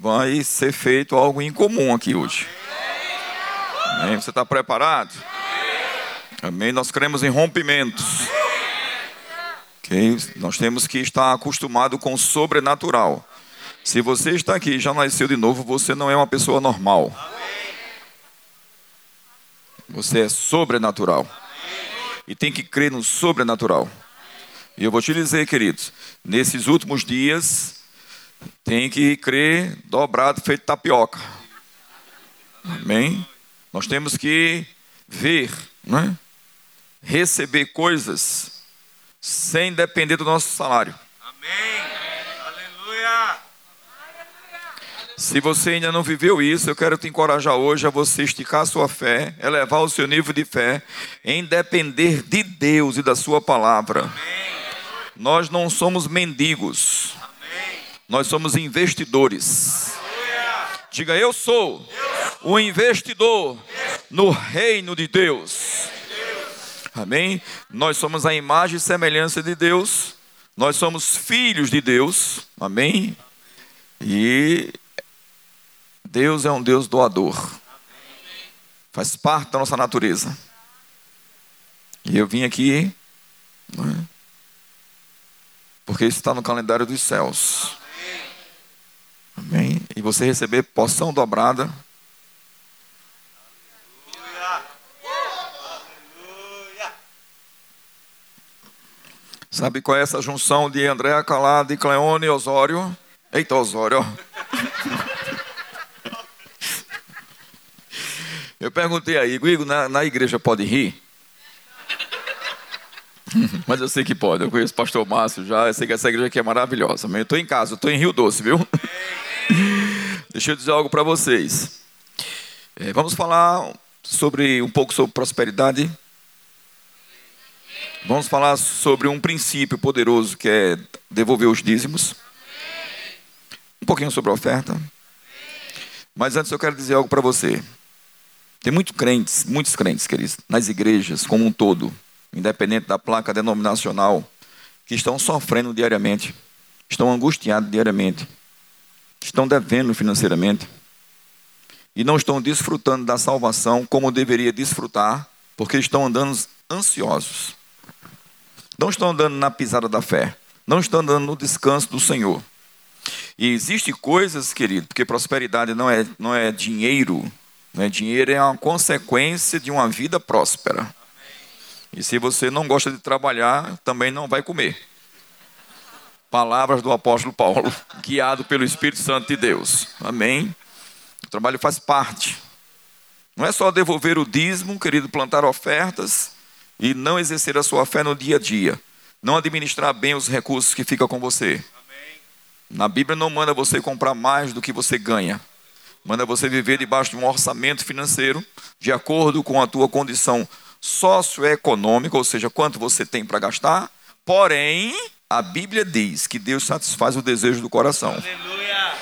vai ser feito algo incomum aqui hoje. Amém? Você está preparado? Amém? Nós cremos em rompimentos. Okay? Nós temos que estar acostumado com o sobrenatural. Se você está aqui e já nasceu de novo, você não é uma pessoa normal. Você é sobrenatural. E tem que crer no sobrenatural. E eu vou te dizer, queridos, nesses últimos dias, tem que crer dobrado, feito tapioca. Amém? Nós temos que ver, né? receber coisas sem depender do nosso salário. Amém. Aleluia. Se você ainda não viveu isso, eu quero te encorajar hoje a você esticar a sua fé, elevar o seu nível de fé, em depender de Deus e da sua palavra. Amém. Nós não somos mendigos. Nós somos investidores. Diga, eu sou, o investidor no reino de Deus. Amém? Nós somos a imagem e semelhança de Deus. Nós somos filhos de Deus. Amém? E Deus é um Deus doador. Faz parte da nossa natureza. E eu vim aqui, é? porque isso está no calendário dos céus. Amém? E você receber porção dobrada. Sabe qual é essa junção de Andréa Calado e Cleone Osório? Eita, Osório. Eu perguntei aí, Igor, na, na igreja pode rir? Mas eu sei que pode, eu conheço o pastor Márcio já, eu sei que essa igreja aqui é maravilhosa. Eu estou em casa, estou em Rio Doce, viu? Deixa eu dizer algo para vocês. É, vamos falar sobre um pouco sobre prosperidade. Vamos falar sobre um princípio poderoso que é devolver os dízimos. Um pouquinho sobre a oferta. Mas antes eu quero dizer algo para você. Tem muitos crentes, muitos crentes, queridos, nas igrejas como um todo, independente da placa denominacional, que estão sofrendo diariamente, estão angustiados diariamente, estão devendo financeiramente e não estão desfrutando da salvação como deveria desfrutar, porque estão andando ansiosos. Não estão andando na pisada da fé, não estão andando no descanso do Senhor. E existem coisas, querido, porque prosperidade não é, não é dinheiro, né? Dinheiro é uma consequência de uma vida próspera. E se você não gosta de trabalhar, também não vai comer. Palavras do apóstolo Paulo, guiado pelo Espírito Santo de Deus. Amém? O trabalho faz parte. Não é só devolver o dízimo, querido, plantar ofertas e não exercer a sua fé no dia a dia. Não administrar bem os recursos que ficam com você. Na Bíblia não manda você comprar mais do que você ganha manda você viver debaixo de um orçamento financeiro de acordo com a tua condição socioeconômica, ou seja, quanto você tem para gastar. Porém, a Bíblia diz que Deus satisfaz o desejo do coração. Aleluia.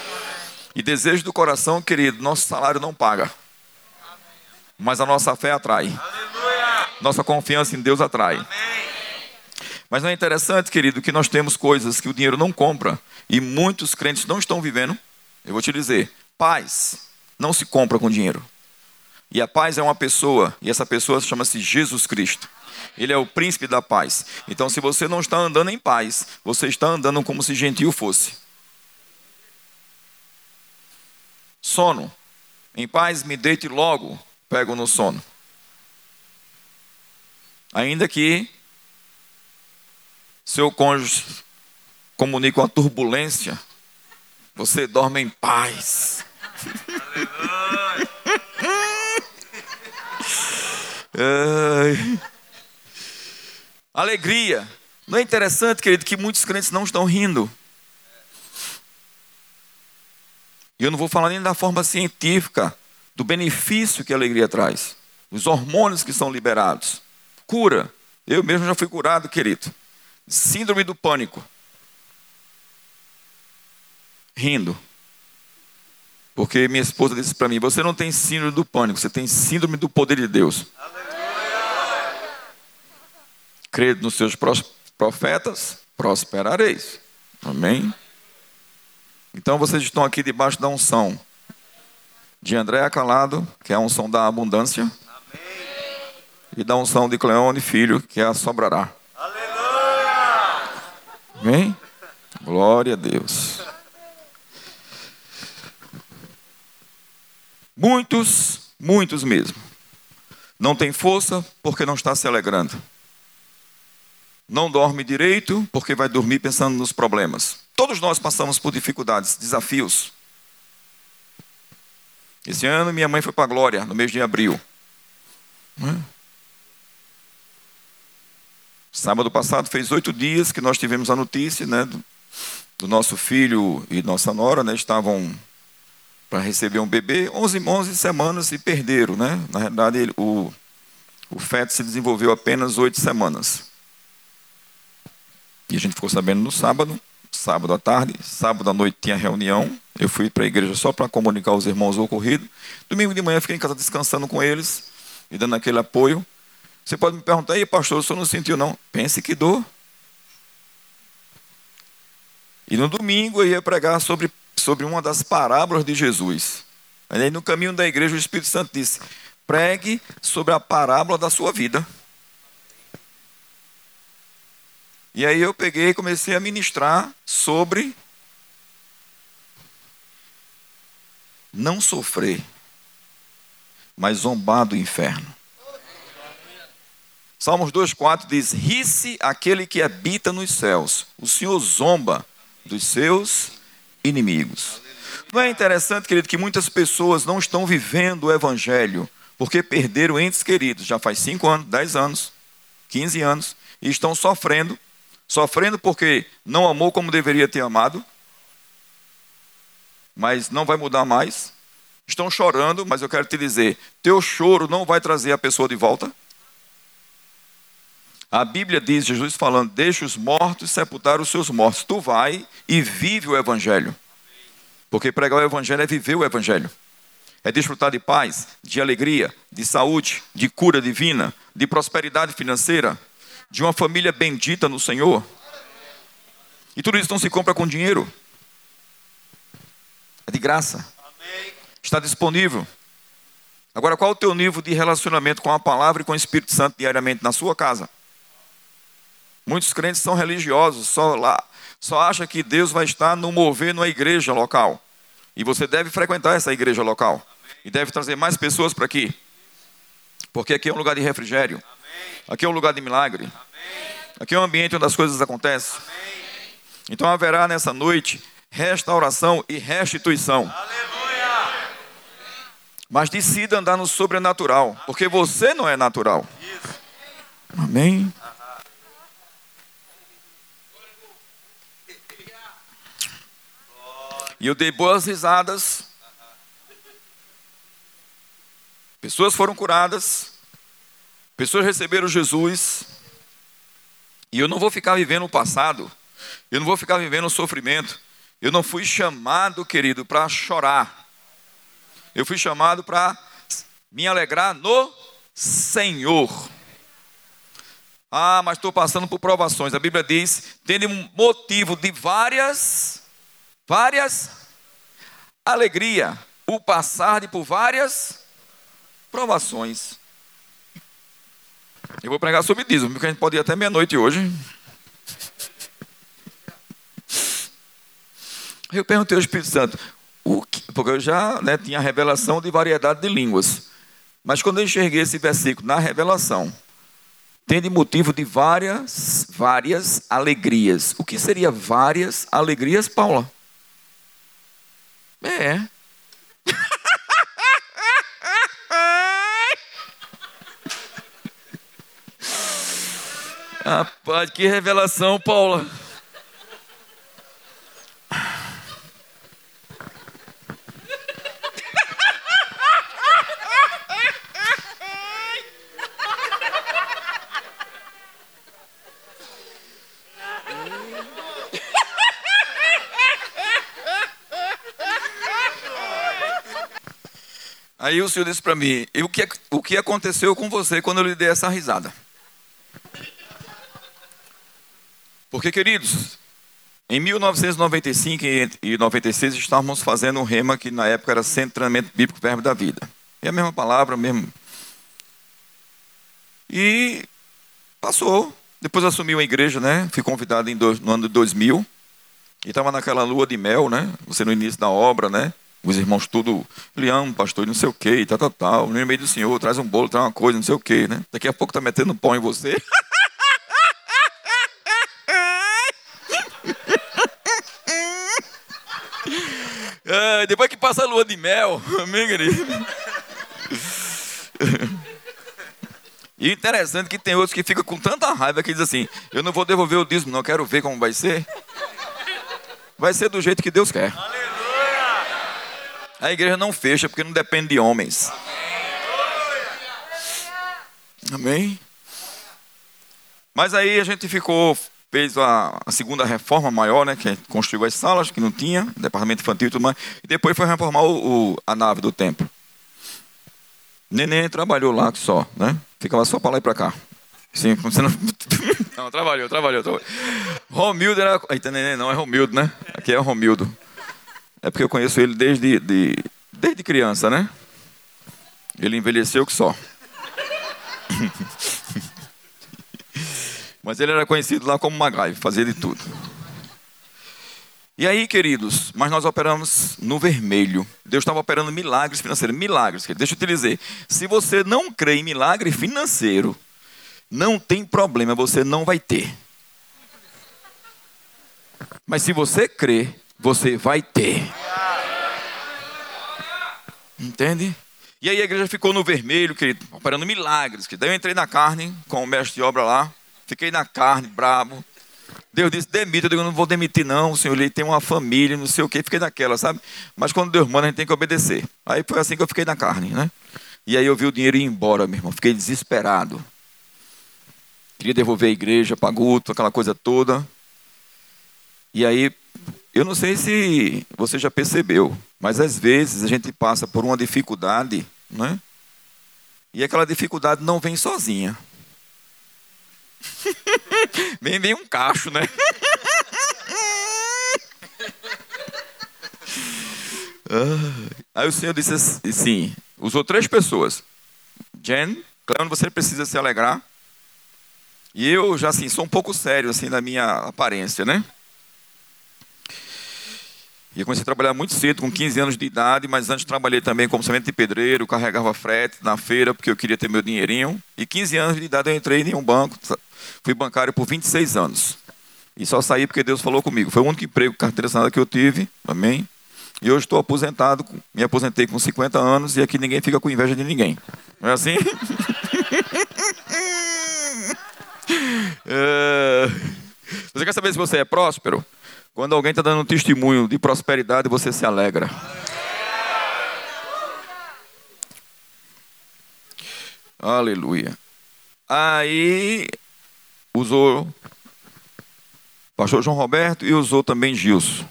E desejo do coração, querido, nosso salário não paga. Mas a nossa fé atrai. Aleluia. Nossa confiança em Deus atrai. Amém. Mas não é interessante, querido, que nós temos coisas que o dinheiro não compra e muitos crentes não estão vivendo. Eu vou te dizer, Paz não se compra com dinheiro. E a paz é uma pessoa, e essa pessoa chama-se Jesus Cristo. Ele é o príncipe da paz. Então, se você não está andando em paz, você está andando como se gentil fosse. Sono. Em paz me deite logo, pego no sono. Ainda que seu cônjuge comunique uma turbulência, você dorme em paz. Alegria. Não é interessante, querido, que muitos crentes não estão rindo. E eu não vou falar nem da forma científica, do benefício que a alegria traz, os hormônios que são liberados. Cura. Eu mesmo já fui curado, querido. Síndrome do pânico. Rindo. Porque minha esposa disse para mim: Você não tem síndrome do pânico, você tem síndrome do poder de Deus. Crede nos seus profetas, prosperareis. Amém? Então vocês estão aqui debaixo da unção de André Calado, que é a unção da abundância, Amém. e da unção de Cleone Filho, que é a sobrará. Aleluia! Amém? Glória a Deus. Muitos, muitos mesmo, não tem força porque não está se alegrando. Não dorme direito porque vai dormir pensando nos problemas. Todos nós passamos por dificuldades, desafios. Esse ano minha mãe foi para a Glória, no mês de abril. É? Sábado passado fez oito dias que nós tivemos a notícia né, do, do nosso filho e nossa nora, né, estavam para receber um bebê, 11, 11 semanas e perderam. Né? Na realidade, ele, o, o feto se desenvolveu apenas oito semanas. E a gente ficou sabendo no sábado, sábado à tarde, sábado à noite tinha reunião. Eu fui para a igreja só para comunicar aos irmãos o ocorrido. Domingo de manhã fiquei em casa descansando com eles e dando aquele apoio. Você pode me perguntar, aí, pastor, o senhor não sentiu não? Pense que dor. E no domingo eu ia pregar sobre, sobre uma das parábolas de Jesus. Aí no caminho da igreja o Espírito Santo disse: pregue sobre a parábola da sua vida. E aí eu peguei e comecei a ministrar sobre não sofrer, mas zombar do inferno. Salmos 2,4 diz: Ri-se aquele que habita nos céus, o Senhor zomba dos seus inimigos. Não é interessante, querido, que muitas pessoas não estão vivendo o Evangelho porque perderam entes queridos, já faz 5 anos, 10 anos, 15 anos, e estão sofrendo Sofrendo porque não amou como deveria ter amado, mas não vai mudar mais. Estão chorando, mas eu quero te dizer: teu choro não vai trazer a pessoa de volta. A Bíblia diz, Jesus falando: deixa os mortos sepultar os seus mortos. Tu vai e vive o Evangelho. Porque pregar o Evangelho é viver o Evangelho. É desfrutar de paz, de alegria, de saúde, de cura divina, de prosperidade financeira, de uma família bendita no Senhor. E tudo isso não se compra com dinheiro. É de graça. Está disponível. Agora, qual é o teu nível de relacionamento com a palavra e com o Espírito Santo diariamente na sua casa? Muitos crentes são religiosos, só lá, só acha que Deus vai estar no mover numa igreja local. E você deve frequentar essa igreja local. E deve trazer mais pessoas para aqui. Porque aqui é um lugar de refrigério. Aqui é um lugar de milagre. Aqui é um ambiente onde as coisas acontecem. Então haverá nessa noite restauração e restituição. Mas decida andar no sobrenatural, porque você não é natural. Amém. E eu dei boas risadas. Pessoas foram curadas. Pessoas receberam Jesus. E eu não vou ficar vivendo o passado. Eu não vou ficar vivendo o sofrimento. Eu não fui chamado, querido, para chorar. Eu fui chamado para me alegrar no Senhor. Ah, mas estou passando por provações. A Bíblia diz: tendo motivo de várias, várias alegria, o passar de por várias provações. Eu vou pregar sobre dízimo, porque a gente pode ir até meia-noite hoje. Eu perguntei ao Espírito Santo, que, porque eu já né, tinha revelação de variedade de línguas. Mas quando eu enxerguei esse versículo na revelação, tem de motivo de várias, várias alegrias. O que seria várias alegrias, Paula? É. Rapaz, que revelação, Paula. Aí o senhor disse para mim: e o que, o que aconteceu com você quando eu lhe dei essa risada? Porque, queridos, Em 1995 e 96 estávamos fazendo um rema que na época era Centro de Treinamento Bíblico Verbo da Vida. É a mesma palavra, mesmo. E passou. Depois assumiu a igreja, né? Fui convidado em no ano de 2000. E estava naquela lua de mel, né? Você no início da obra, né? Os irmãos tudo, Leão, pastor, não sei o quê, tal, tal, tal. No meio do Senhor, traz um bolo, traz uma coisa, não sei o quê, né? Daqui a pouco tá metendo pão em você. É, depois que passa a lua de mel, amém, querido? E interessante que tem outros que ficam com tanta raiva que dizem assim: Eu não vou devolver o dízimo, não quero ver como vai ser. Vai ser do jeito que Deus quer. A igreja não fecha porque não depende de homens. Amém? Mas aí a gente ficou fez a, a, segunda reforma maior, né, que construiu as salas que não tinha, departamento infantil e tudo mais, e depois foi reformar o, o, a nave do templo. Neném trabalhou lá só, né? Ficava só para lá e para cá. Sim, você não... não, trabalhou, trabalhou, trabalhou. Romildo era. Eita, neném, não, é Romildo, né? Aqui é Romildo. É porque eu conheço ele desde, de, desde criança, né? Ele envelheceu que só. Mas ele era conhecido lá como MacGyver, fazia de tudo. E aí, queridos, mas nós operamos no vermelho. Deus estava operando milagres financeiros. Milagres, deixa eu te dizer. Se você não crê em milagre financeiro, não tem problema, você não vai ter. Mas se você crê, você vai ter. Entende? E aí a igreja ficou no vermelho, querido, operando milagres. Daí eu entrei na carne com o mestre de obra lá. Fiquei na carne, bravo. Deus disse, demita. Eu digo, não vou demitir não, senhor. Ele tem uma família, não sei o quê. Fiquei naquela, sabe? Mas quando Deus manda, a gente tem que obedecer. Aí foi assim que eu fiquei na carne, né? E aí eu vi o dinheiro ir embora, meu irmão. Fiquei desesperado. Queria devolver a igreja, paguto, aquela coisa toda. E aí, eu não sei se você já percebeu, mas às vezes a gente passa por uma dificuldade, né? E aquela dificuldade não vem sozinha. vem, vem um cacho, né? Aí o Senhor disse assim: usou três pessoas. Jen, Cleon, você precisa se alegrar. E eu já assim, sou um pouco sério assim na minha aparência, né? E eu comecei a trabalhar muito cedo, com 15 anos de idade, mas antes trabalhei também como semente de pedreiro, carregava frete na feira, porque eu queria ter meu dinheirinho. E 15 anos de idade eu entrei em um banco, fui bancário por 26 anos. E só saí porque Deus falou comigo. Foi o único emprego, carteira assinada que eu tive, amém? E hoje estou aposentado, me aposentei com 50 anos e aqui ninguém fica com inveja de ninguém. Não é assim? é... Você quer saber se você é próspero? Quando alguém está dando um testemunho de prosperidade, você se alegra. Aleluia. Aí usou pastor João Roberto e usou também Gilson.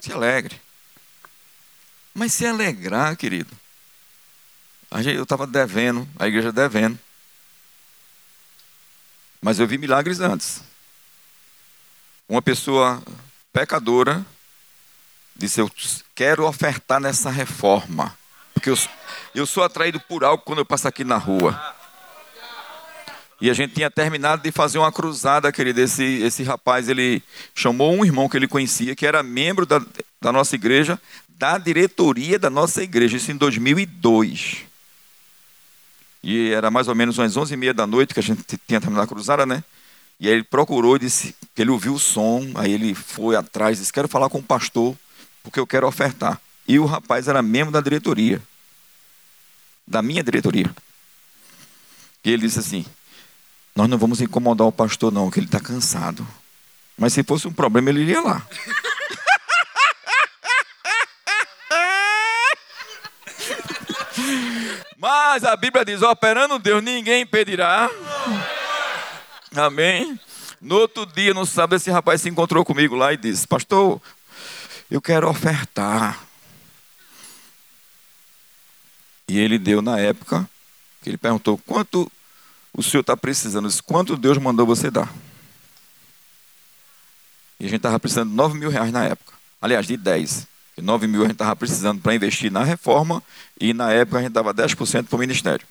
Se alegre. Mas se alegrar, querido. Eu estava devendo, a igreja devendo. Mas eu vi milagres antes uma pessoa pecadora disse: Eu quero ofertar nessa reforma, porque eu, eu sou atraído por algo quando eu passo aqui na rua. E a gente tinha terminado de fazer uma cruzada, querido. Esse, esse rapaz, ele chamou um irmão que ele conhecia, que era membro da, da nossa igreja, da diretoria da nossa igreja, isso em 2002. E era mais ou menos umas 11h30 da noite que a gente tinha terminado a cruzada, né? E aí ele procurou, disse que ele ouviu o som, aí ele foi atrás, disse: Quero falar com o pastor, porque eu quero ofertar. E o rapaz era membro da diretoria, da minha diretoria. E ele disse assim: Nós não vamos incomodar o pastor, não, que ele está cansado. Mas se fosse um problema, ele iria lá. Mas a Bíblia diz: operando Deus, ninguém impedirá. Amém? No outro dia, no sábado, esse rapaz se encontrou comigo lá e disse: Pastor, eu quero ofertar. E ele deu na época, que ele perguntou: Quanto o senhor está precisando? Quanto Deus mandou você dar? E a gente estava precisando de 9 mil reais na época. Aliás, de 10. E 9 mil a gente estava precisando para investir na reforma e na época a gente dava 10% para o ministério.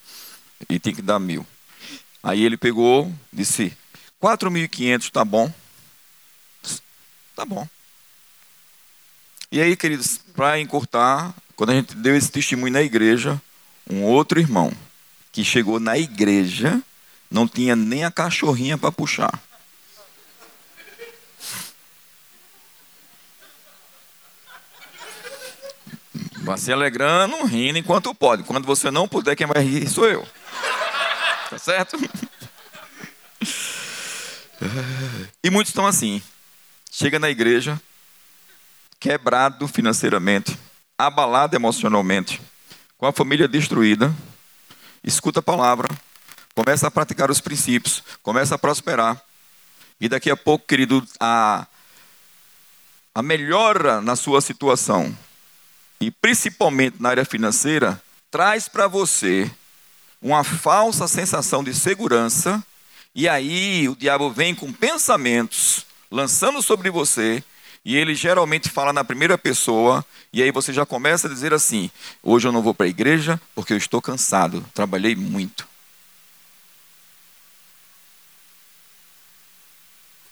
E tinha que dar mil. Aí ele pegou, disse, 4.500 tá bom. Tá bom. E aí, queridos, para encurtar, quando a gente deu esse testemunho na igreja, um outro irmão que chegou na igreja não tinha nem a cachorrinha para puxar. Vai se alegrando, rindo enquanto pode. Quando você não puder, quem vai rir sou eu. Tá certo? E muitos estão assim. Chega na igreja, quebrado financeiramente, abalado emocionalmente, com a família destruída, escuta a palavra, começa a praticar os princípios, começa a prosperar. E daqui a pouco, querido, a, a melhora na sua situação, e principalmente na área financeira, traz para você uma falsa sensação de segurança, e aí o diabo vem com pensamentos lançando sobre você e ele geralmente fala na primeira pessoa, e aí você já começa a dizer assim: hoje eu não vou para a igreja porque eu estou cansado, trabalhei muito.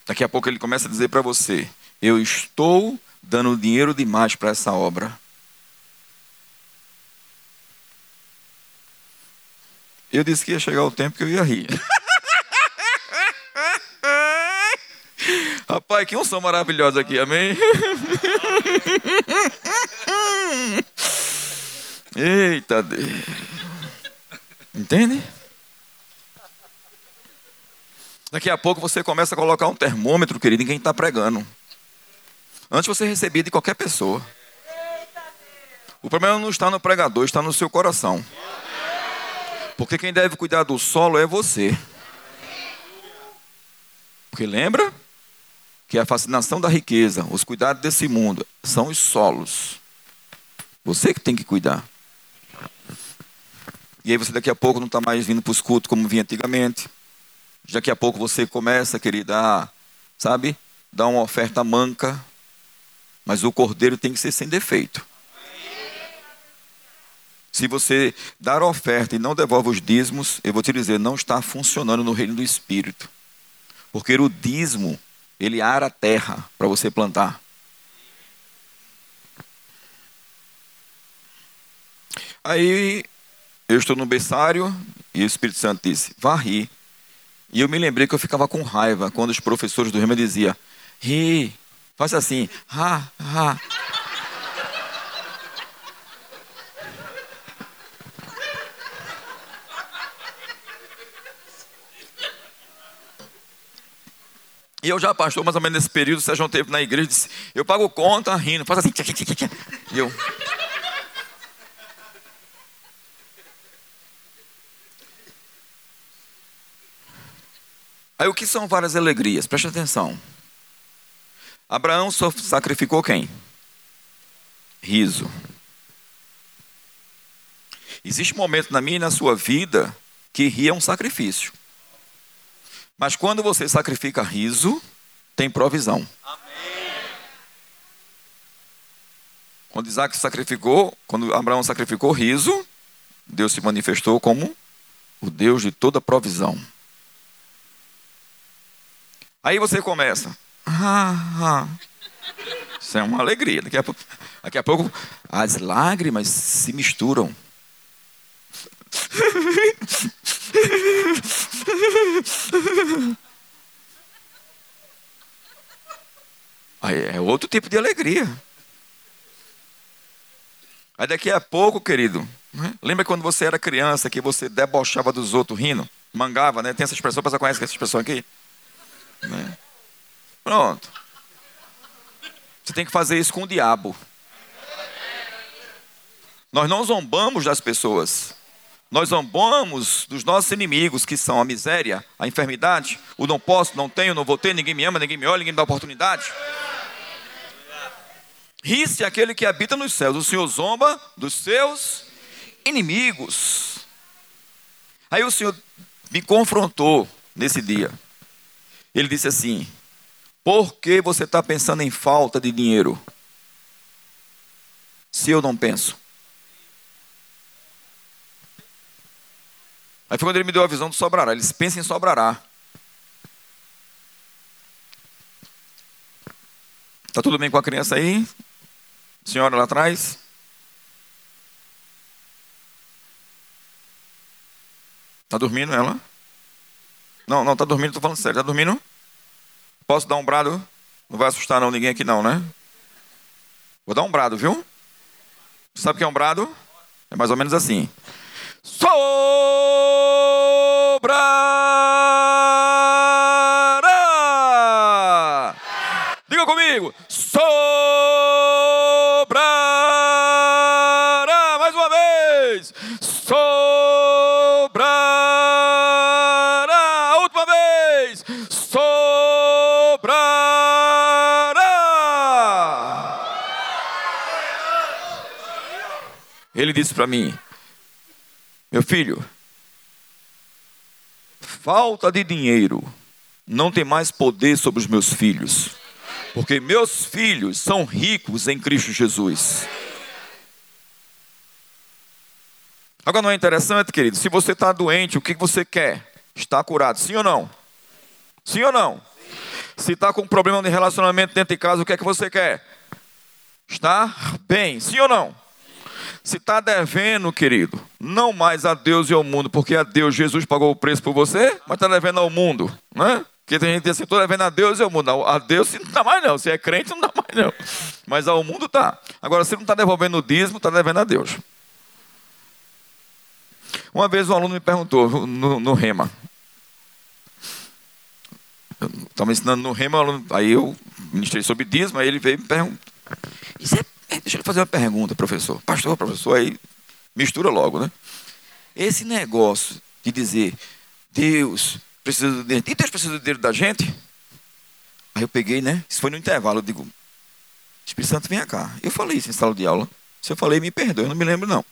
Daqui a pouco ele começa a dizer para você: eu estou dando dinheiro demais para essa obra. Eu disse que ia chegar o tempo que eu ia rir. Rapaz, que unção maravilhosa aqui, amém? Eita Deus. Entende? Daqui a pouco você começa a colocar um termômetro, querido, em quem está pregando. Antes você recebia de qualquer pessoa. O problema não está no pregador, está no seu coração. Porque quem deve cuidar do solo é você. Porque lembra? que a fascinação da riqueza, os cuidados desse mundo, são os solos. Você que tem que cuidar. E aí você daqui a pouco não está mais vindo para os cultos como vinha antigamente. Daqui a pouco você começa, querida, a, sabe, dar uma oferta manca. Mas o cordeiro tem que ser sem defeito. Se você dar oferta e não devolve os dízimos, eu vou te dizer, não está funcionando no reino do Espírito. Porque o dízimo ele ara a terra para você plantar. Aí eu estou no berçário e o Espírito Santo disse: rir. E eu me lembrei que eu ficava com raiva quando os professores do Rema diziam: ri, faça assim, ha, ha. E eu já, pastor, mais ou menos nesse período, o Sérgio teve na igreja disse: Eu pago conta rindo, faz assim. Tchá, tchá, tchá, e eu. Aí o que são várias alegrias? Preste atenção. Abraão sacrificou quem? Riso. Existe um momento na minha e na sua vida que rir é um sacrifício. Mas quando você sacrifica riso, tem provisão. Amém. Quando Isaac sacrificou, quando Abraão sacrificou riso, Deus se manifestou como o Deus de toda provisão. Aí você começa. Ah, ah. Isso é uma alegria. Daqui a, pouco, daqui a pouco as lágrimas se misturam. Aí é outro tipo de alegria. Aí daqui a pouco, querido, lembra quando você era criança que você debochava dos outros rindo? Mangava, né? Tem essa expressão, você conhece essa expressão aqui? Né? Pronto. Você tem que fazer isso com o diabo. Nós não zombamos das pessoas. Nós zombamos dos nossos inimigos, que são a miséria, a enfermidade, o não posso, não tenho, não vou ter, ninguém me ama, ninguém me olha, ninguém me dá oportunidade. Ri-se aquele que habita nos céus, o Senhor zomba dos seus inimigos. Aí o Senhor me confrontou nesse dia. Ele disse assim: Por que você está pensando em falta de dinheiro? Se eu não penso. Aí foi quando ele me deu a visão do sobrará. Eles pensam em sobrará. Tá tudo bem com a criança aí? Senhora lá atrás? Tá dormindo ela? Não, não, tá dormindo, tô falando sério. Tá dormindo? Posso dar um brado? Não vai assustar não ninguém aqui não, né? Vou dar um brado, viu? Sabe o que é um brado? É mais ou menos assim. Sobrará! Ele disse para mim: Meu filho, falta de dinheiro não tem mais poder sobre os meus filhos, porque meus filhos são ricos em Cristo Jesus. Agora não é interessante, querido? Se você está doente, o que você quer? Está curado, sim ou não? Sim ou não? Se está com problema de relacionamento dentro de casa, o que é que você quer? Estar bem, sim ou não? Se está devendo, querido, não mais a Deus e ao mundo, porque a Deus, Jesus pagou o preço por você, mas está devendo ao mundo, né? Porque tem gente que diz assim, estou devendo a Deus e ao mundo. A Deus não dá mais não, se é crente não dá mais não. Mas ao mundo tá. Agora, se não está devolvendo o dízimo, está devendo a Deus. Uma vez um aluno me perguntou no, no Rema. Estava ensinando no Rema, aí eu ministrei sobre dízimo, aí ele veio e me perguntou. Isso é Deixa eu fazer uma pergunta, professor. Pastor, professor, aí mistura logo, né? Esse negócio de dizer Deus precisa do dinheiro, e Deus precisa do dinheiro da gente? Aí eu peguei, né? Isso foi no intervalo, eu digo, Espírito Santo, vem cá. Eu falei isso em sala de aula. Se eu falei, me perdoe, eu não me lembro, não.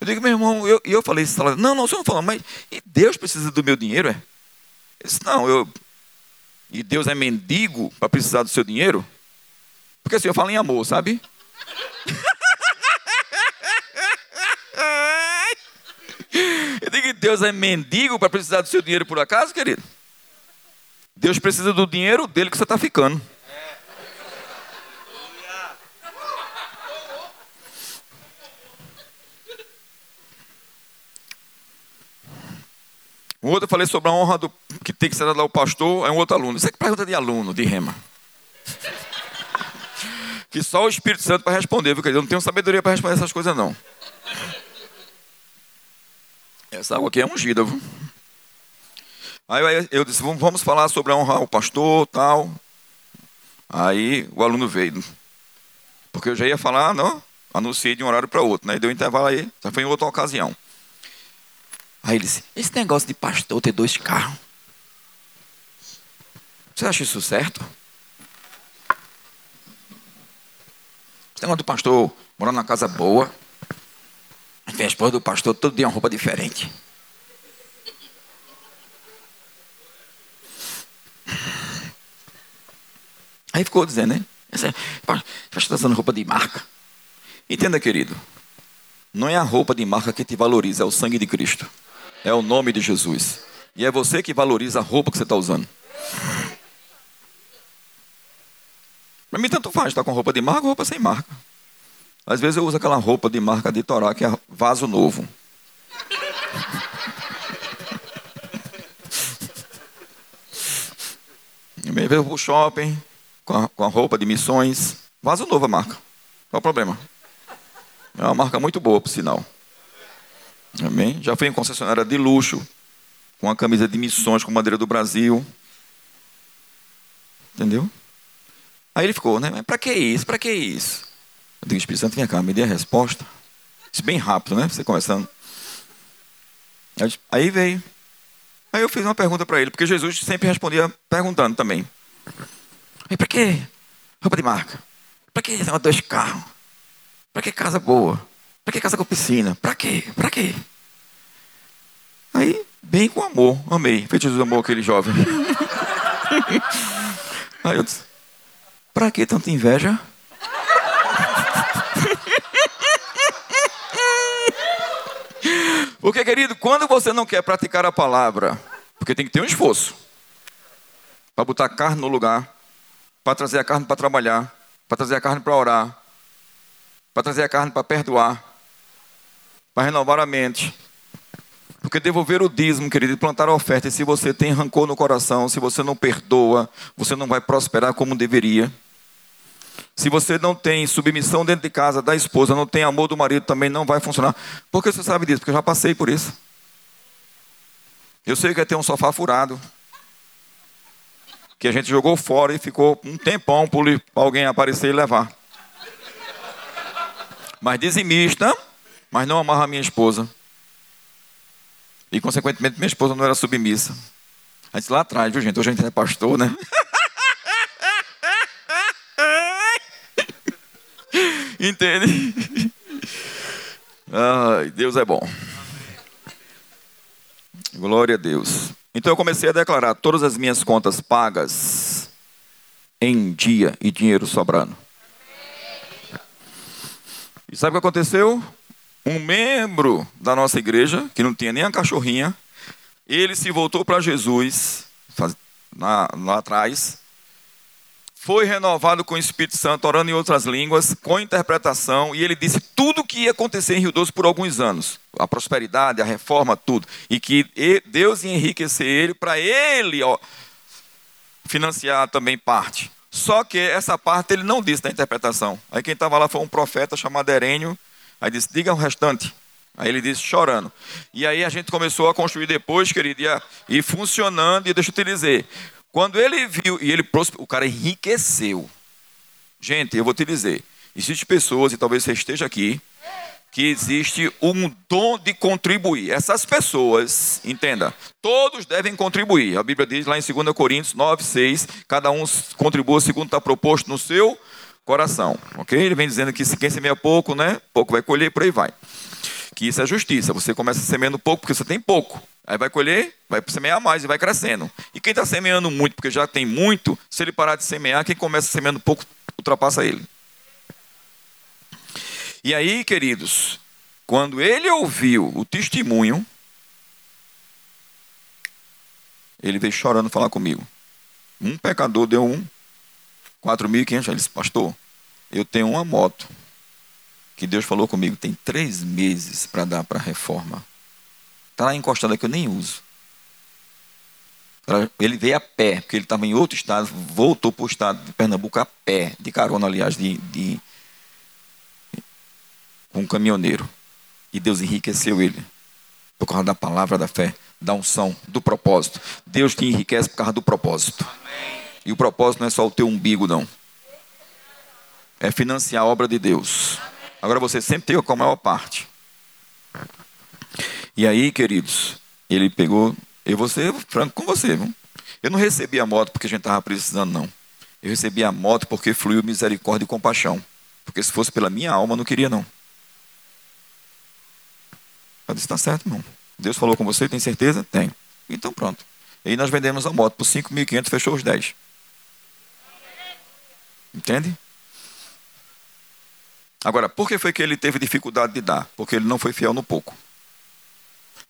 Eu digo, meu irmão, e eu, eu falei isso em sala de Não, não, você não falou, mas e Deus precisa do meu dinheiro, é? Ele disse, não, eu. E Deus é mendigo para precisar do seu dinheiro? Porque assim, eu falo em amor, sabe? Eu digo que Deus é mendigo para precisar do seu dinheiro por acaso, querido? Deus precisa do dinheiro dele que você está ficando. Um outro eu falei sobre a honra do, que tem que ser dada ao pastor, é um outro aluno. Isso é que pergunta de aluno, de rema que só o Espírito Santo para responder, viu? Eu não tenho sabedoria para responder essas coisas, não. Essa água aqui é ungida, viu? Aí eu disse, vamos falar sobre a honra ao pastor, tal. Aí o aluno veio. Porque eu já ia falar, não? Anunciei de um horário para outro, né? Deu um intervalo aí, já foi em outra ocasião. Aí ele disse, esse negócio de pastor ter dois carros. Você acha isso certo? Negócio do pastor morar numa casa boa. Vem a esposa do pastor todo dia uma roupa diferente. Aí ficou dizendo, né? Pastor está usando roupa de marca. Entenda, querido. Não é a roupa de marca que te valoriza, é o sangue de Cristo. É o nome de Jesus. E é você que valoriza a roupa que você está usando. Para mim, tanto faz estar com roupa de marca ou roupa sem marca. Às vezes eu uso aquela roupa de marca de Torá, que é vaso novo. Às vezes eu shopping com a, com a roupa de missões. Vaso novo a marca. Qual o problema? É uma marca muito boa, por sinal. Amém? Já fui em concessionária de luxo, com a camisa de missões com bandeira do Brasil. Entendeu? Aí ele ficou, né? Mas para que isso? Para que isso? Eu digo, Espírito Santo, vem cá, me dê a resposta. Isso bem rápido, né? Você conversando. Aí veio. Aí eu fiz uma pergunta para ele, porque Jesus sempre respondia perguntando também. E para que roupa de marca? Para que dois carros? Para que casa boa? Para que casa com piscina? Para quê? Para quê? Aí, bem com amor, amei. Fez Jesus amor aquele jovem. Aí eu disse, para que tanta inveja? Porque, querido, quando você não quer praticar a palavra, porque tem que ter um esforço para botar carne no lugar, para trazer a carne para trabalhar, para trazer a carne para orar, para trazer a carne para perdoar, para renovar a mente. Porque devolver o dízimo, querido, plantar a oferta, e se você tem rancor no coração, se você não perdoa, você não vai prosperar como deveria. Se você não tem submissão dentro de casa da esposa, não tem amor do marido, também não vai funcionar. Por que você sabe disso? Porque eu já passei por isso. Eu sei que é ter um sofá furado. Que a gente jogou fora e ficou um tempão para alguém aparecer e levar. Mas dizimista, mas não amarra a minha esposa. E, consequentemente, minha esposa não era submissa. Antes lá atrás, viu, gente? Hoje a gente é pastor, né? Entende? Ai, Deus é bom. Glória a Deus. Então eu comecei a declarar todas as minhas contas pagas em dia e dinheiro sobrando. E sabe o que aconteceu? Um membro da nossa igreja, que não tinha nem a cachorrinha, ele se voltou para Jesus, lá, lá atrás, foi renovado com o Espírito Santo, orando em outras línguas, com interpretação, e ele disse tudo o que ia acontecer em Rio Doce por alguns anos. A prosperidade, a reforma, tudo. E que Deus ia enriquecer ele para ele ó, financiar também parte. Só que essa parte ele não disse na interpretação. Aí quem estava lá foi um profeta chamado Herênio. Aí disse, diga o restante. Aí ele disse, chorando. E aí a gente começou a construir depois, querido, e, funcionando, e deixa eu te dizer, quando ele viu, e ele o cara enriqueceu. Gente, eu vou te dizer, existem pessoas, e talvez você esteja aqui, que existe um dom de contribuir. Essas pessoas, entenda, todos devem contribuir. A Bíblia diz lá em 2 Coríntios 9, 6, cada um contribua segundo está proposto no seu. Ok? Ele vem dizendo que se quem semeia pouco, né? Pouco vai colher, por aí vai. Que isso é justiça. Você começa semeando pouco porque você tem pouco. Aí vai colher, vai semear mais e vai crescendo. E quem está semeando muito, porque já tem muito, se ele parar de semear, quem começa semeando pouco ultrapassa ele. E aí, queridos, quando ele ouviu o testemunho, ele veio chorando falar comigo. Um pecador deu um 4.500. Ele disse, pastor, eu tenho uma moto que Deus falou comigo, tem três meses para dar para a reforma. Está lá encostado que eu nem uso. Ele veio a pé, porque ele estava em outro estado, voltou para o estado de Pernambuco a pé, de carona, aliás, de, de um caminhoneiro. E Deus enriqueceu ele por causa da palavra da fé, da unção, do propósito. Deus te enriquece por causa do propósito. E o propósito não é só o teu umbigo, não. É financiar a obra de Deus. Agora você sempre tem a maior parte. E aí, queridos, ele pegou. Eu vou ser franco com você, viu? Eu não recebi a moto porque a gente estava precisando, não. Eu recebi a moto porque fluiu misericórdia e compaixão. Porque se fosse pela minha alma, eu não queria, não. Eu disse, está certo, irmão. Deus falou com você, tem certeza? Tenho. Então pronto. E nós vendemos a moto por 5.500, fechou os 10. Entende? Agora, por que foi que ele teve dificuldade de dar? Porque ele não foi fiel no pouco.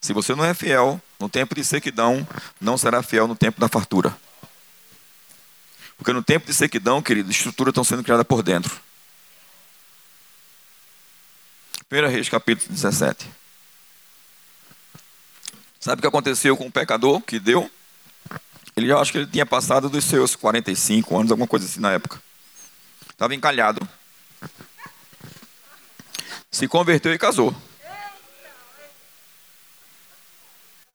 Se você não é fiel no tempo de sequidão, não será fiel no tempo da fartura. Porque no tempo de sequidão, querido, estruturas estão sendo criadas por dentro. 1 Reis capítulo 17. Sabe o que aconteceu com o pecador que deu? Ele acho que ele tinha passado dos seus 45 anos, alguma coisa assim na época. Estava encalhado. Se converteu e casou.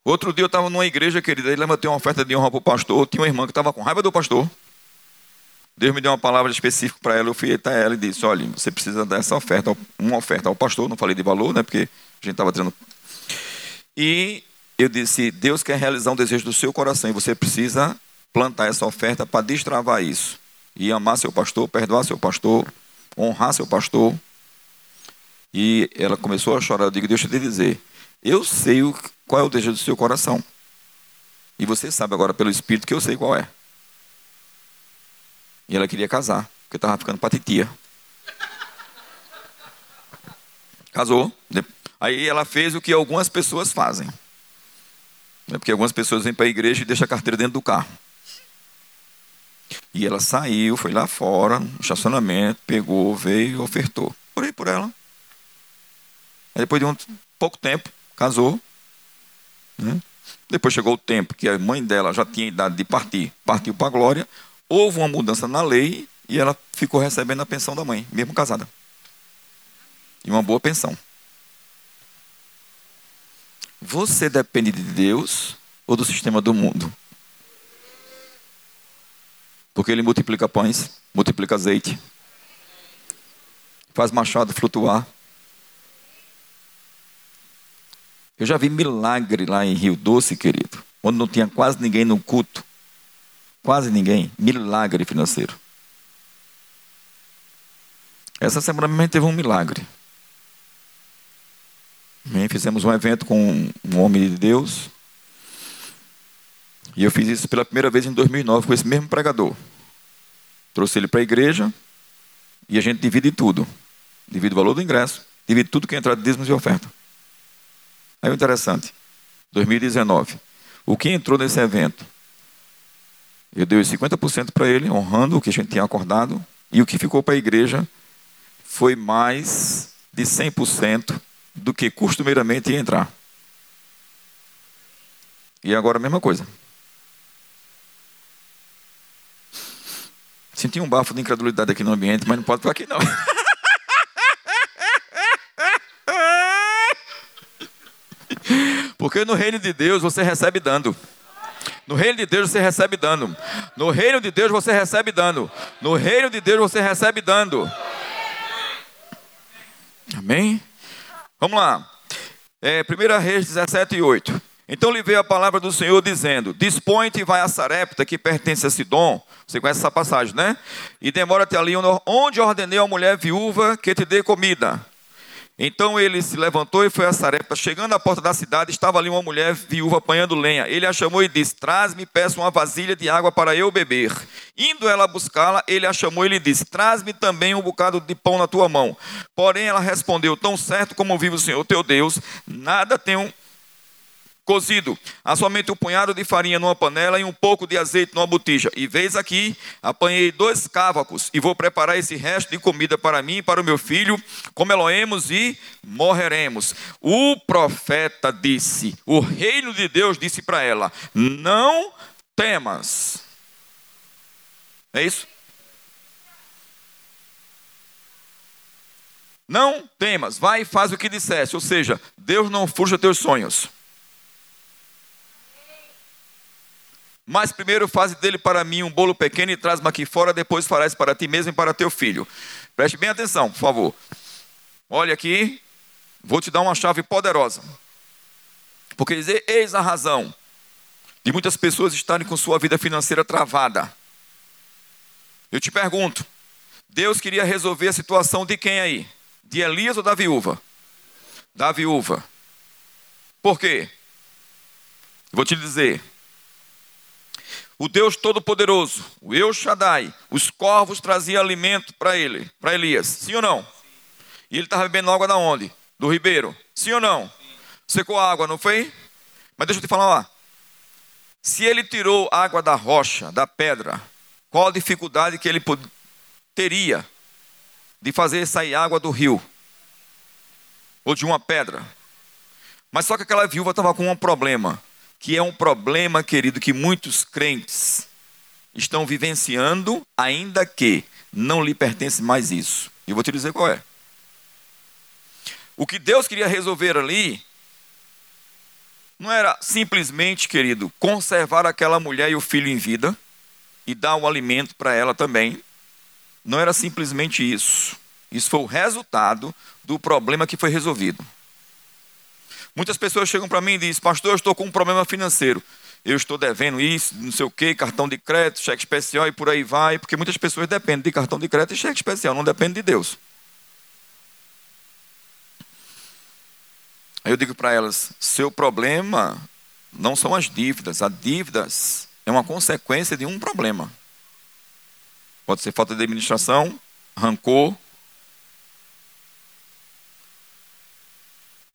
Outro dia eu estava numa igreja, querida, e levantei uma oferta de honra para o pastor. Tinha uma irmã que estava com raiva do pastor. Deus me deu uma palavra específica para ela. Eu fui até ela e disse: Olha, você precisa dar essa oferta, uma oferta ao pastor. Não falei de valor, né? Porque a gente estava tendo. E eu disse: Deus quer realizar um desejo do seu coração e você precisa plantar essa oferta para destravar isso. E amar seu pastor, perdoar seu pastor, honrar seu pastor. E ela começou a chorar. Eu digo: Deixa eu te dizer. Eu sei o qual é o desejo do seu coração. E você sabe agora pelo Espírito que eu sei qual é. E ela queria casar, porque estava ficando para titia. Casou. Aí ela fez o que algumas pessoas fazem. Né, porque algumas pessoas vêm para a igreja e deixam a carteira dentro do carro. E ela saiu, foi lá fora, no estacionamento, pegou, veio, ofertou. Orei por ela. Aí depois de um pouco tempo, casou. Né? Depois chegou o tempo que a mãe dela já tinha idade de partir, partiu para a glória. Houve uma mudança na lei e ela ficou recebendo a pensão da mãe, mesmo casada. E uma boa pensão. Você depende de Deus ou do sistema do mundo? Porque ele multiplica pães, multiplica azeite, faz machado flutuar. Eu já vi milagre lá em Rio Doce, querido, onde não tinha quase ninguém no culto. Quase ninguém. Milagre financeiro. Essa semana mesmo teve um milagre. Fizemos um evento com um homem de Deus. E eu fiz isso pela primeira vez em 2009 com esse mesmo pregador. Trouxe ele para a igreja e a gente divide tudo. Divide o valor do ingresso, divide tudo que é de dízimos e oferta. Aí o interessante, 2019. O que entrou nesse evento? Eu dei 50% para ele, honrando o que a gente tinha acordado, e o que ficou para a igreja foi mais de 100% do que costumeiramente ia entrar. E agora a mesma coisa. Senti um bafo de incredulidade aqui no ambiente, mas não pode ficar aqui não. Porque no reino de Deus você recebe dando. No reino de Deus você recebe dando. No reino de Deus você recebe dando. No reino de Deus você recebe dando. Amém? Vamos lá. É, 1 Reis 17 e 8. Então lhe veio a palavra do Senhor dizendo: Dispõe-te e vai a Sarepta, que pertence a Sidom. Você conhece essa passagem, né? E demora-te ali onde ordenei a mulher viúva que te dê comida. Então ele se levantou e foi a Sarepta. Chegando à porta da cidade, estava ali uma mulher viúva apanhando lenha. Ele a chamou e disse: Traz-me, peço uma vasilha de água para eu beber. Indo ela buscá-la, ele a chamou e lhe disse: Traz-me também um bocado de pão na tua mão. Porém ela respondeu: Tão certo como vive o Senhor teu Deus, nada tenho cozido. Há somente um punhado de farinha numa panela e um pouco de azeite numa botija. E veis aqui, apanhei dois cávacos e vou preparar esse resto de comida para mim e para o meu filho. Comeloemos e morreremos. O profeta disse, o reino de Deus disse para ela: Não temas. É isso? Não temas, vai e faz o que disseste. Ou seja, Deus não fuja teus sonhos. Mas primeiro faz dele para mim um bolo pequeno e traz-me aqui fora, depois farás para ti mesmo e para teu filho. Preste bem atenção, por favor. Olha aqui, vou te dar uma chave poderosa. Porque dizer, eis a razão de muitas pessoas estarem com sua vida financeira travada. Eu te pergunto, Deus queria resolver a situação de quem aí? De Elias ou da viúva? Da viúva. Por quê? Vou te dizer, o Deus Todo-Poderoso, o El Shaddai, os corvos traziam alimento para ele, para Elias. Sim ou não? E ele estava bebendo água da onde? Do ribeiro. Sim ou não? Secou a água, não foi? Mas deixa eu te falar lá. Se ele tirou água da rocha, da pedra, qual a dificuldade que ele teria de fazer sair água do rio? Ou de uma pedra? Mas só que aquela viúva estava com um problema que é um problema, querido, que muitos crentes estão vivenciando, ainda que não lhe pertence mais isso. E eu vou te dizer qual é. O que Deus queria resolver ali não era simplesmente, querido, conservar aquela mulher e o filho em vida e dar um alimento para ela também. Não era simplesmente isso. Isso foi o resultado do problema que foi resolvido. Muitas pessoas chegam para mim e dizem, pastor, eu estou com um problema financeiro. Eu estou devendo isso, não sei o quê, cartão de crédito, cheque especial e por aí vai, porque muitas pessoas dependem de cartão de crédito e cheque especial, não dependem de Deus. Aí eu digo para elas: seu problema não são as dívidas, as dívidas é uma consequência de um problema. Pode ser falta de administração, rancor,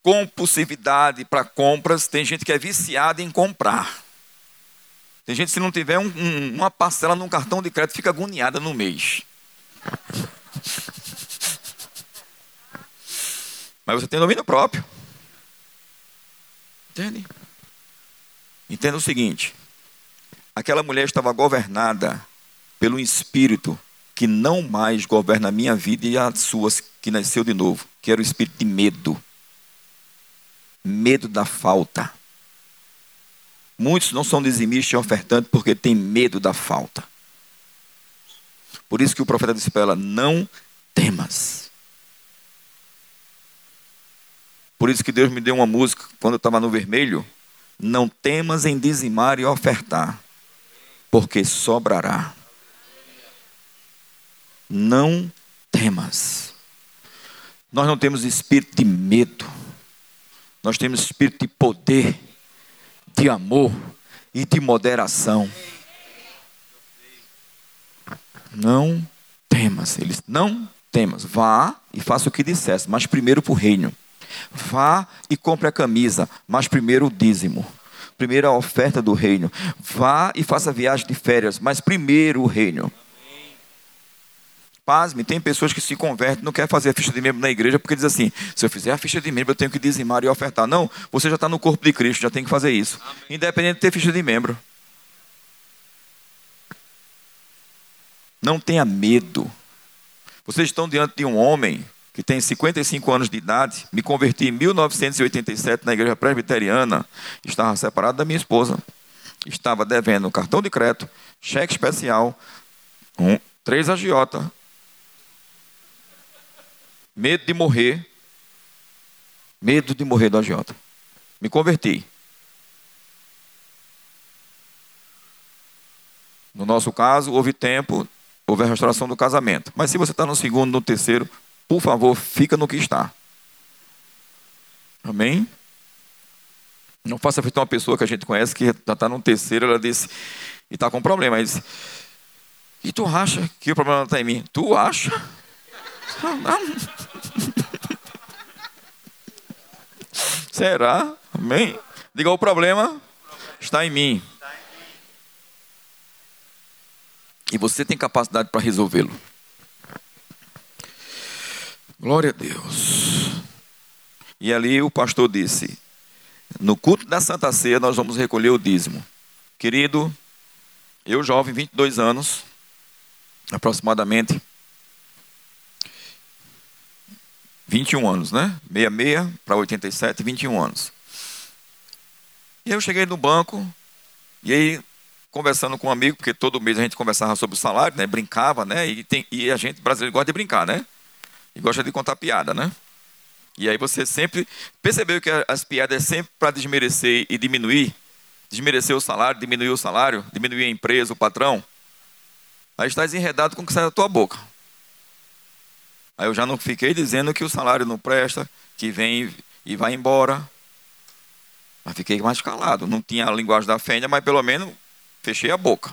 compulsividade para compras. Tem gente que é viciada em comprar. Tem gente que se não tiver um, um, uma parcela num cartão de crédito fica agoniada no mês. Mas você tem domínio próprio. Entende? Entenda o seguinte: aquela mulher estava governada pelo espírito que não mais governa a minha vida e as suas que nasceu de novo, que era o espírito de medo. Medo da falta. Muitos não são dizimistas e ofertantes porque têm medo da falta. Por isso que o profeta disse para ela: Não temas. Por isso que Deus me deu uma música quando eu estava no vermelho. Não temas em dizimar e ofertar, porque sobrará. Não temas. Nós não temos espírito de medo. Nós temos espírito de poder, de amor e de moderação. Não temas. Eles não temas. Vá e faça o que dissesse, mas primeiro para o reino. Vá e compre a camisa, mas primeiro o dízimo. Primeiro a oferta do reino. Vá e faça viagem de férias, mas primeiro o reino. Pasme, tem pessoas que se convertem, não quer fazer a ficha de membro na igreja, porque diz assim: se eu fizer a ficha de membro, eu tenho que dizimar e ofertar. Não, você já está no corpo de Cristo, já tem que fazer isso. Independente de ter ficha de membro. Não tenha medo. Vocês estão diante de um homem que tem 55 anos de idade, me converti em 1987 na igreja presbiteriana, estava separado da minha esposa. Estava devendo cartão de crédito, cheque especial, um, três agiota, medo de morrer, medo de morrer do agiota. Me converti. No nosso caso, houve tempo, houve a restauração do casamento. Mas se você está no segundo, no terceiro, por favor, fica no que está. Amém? Não faça feito uma pessoa que a gente conhece que já está no terceiro, ela disse, e está com problema. Aí disse, e tu acha que o problema não está em mim? Tu acha? Será? Amém? Diga, o problema está em mim. E você tem capacidade para resolvê-lo. Glória a Deus. E ali o pastor disse: No culto da Santa Ceia nós vamos recolher o dízimo. Querido, eu jovem, 22 anos, aproximadamente. 21 anos, né? 66 para 87, 21 anos. E eu cheguei no banco, e aí, conversando com um amigo, porque todo mês a gente conversava sobre o salário, né? Brincava, né? E, tem, e a gente brasileiro gosta de brincar, né? e gosta de contar piada, né? E aí você sempre percebeu que as piadas é sempre para desmerecer e diminuir, desmerecer o salário, diminuir o salário, diminuir a empresa, o patrão. Aí está desenredado com o que sai da tua boca. Aí eu já não fiquei dizendo que o salário não presta, que vem e vai embora. Mas fiquei mais calado. Não tinha a linguagem da fêmea, mas pelo menos fechei a boca.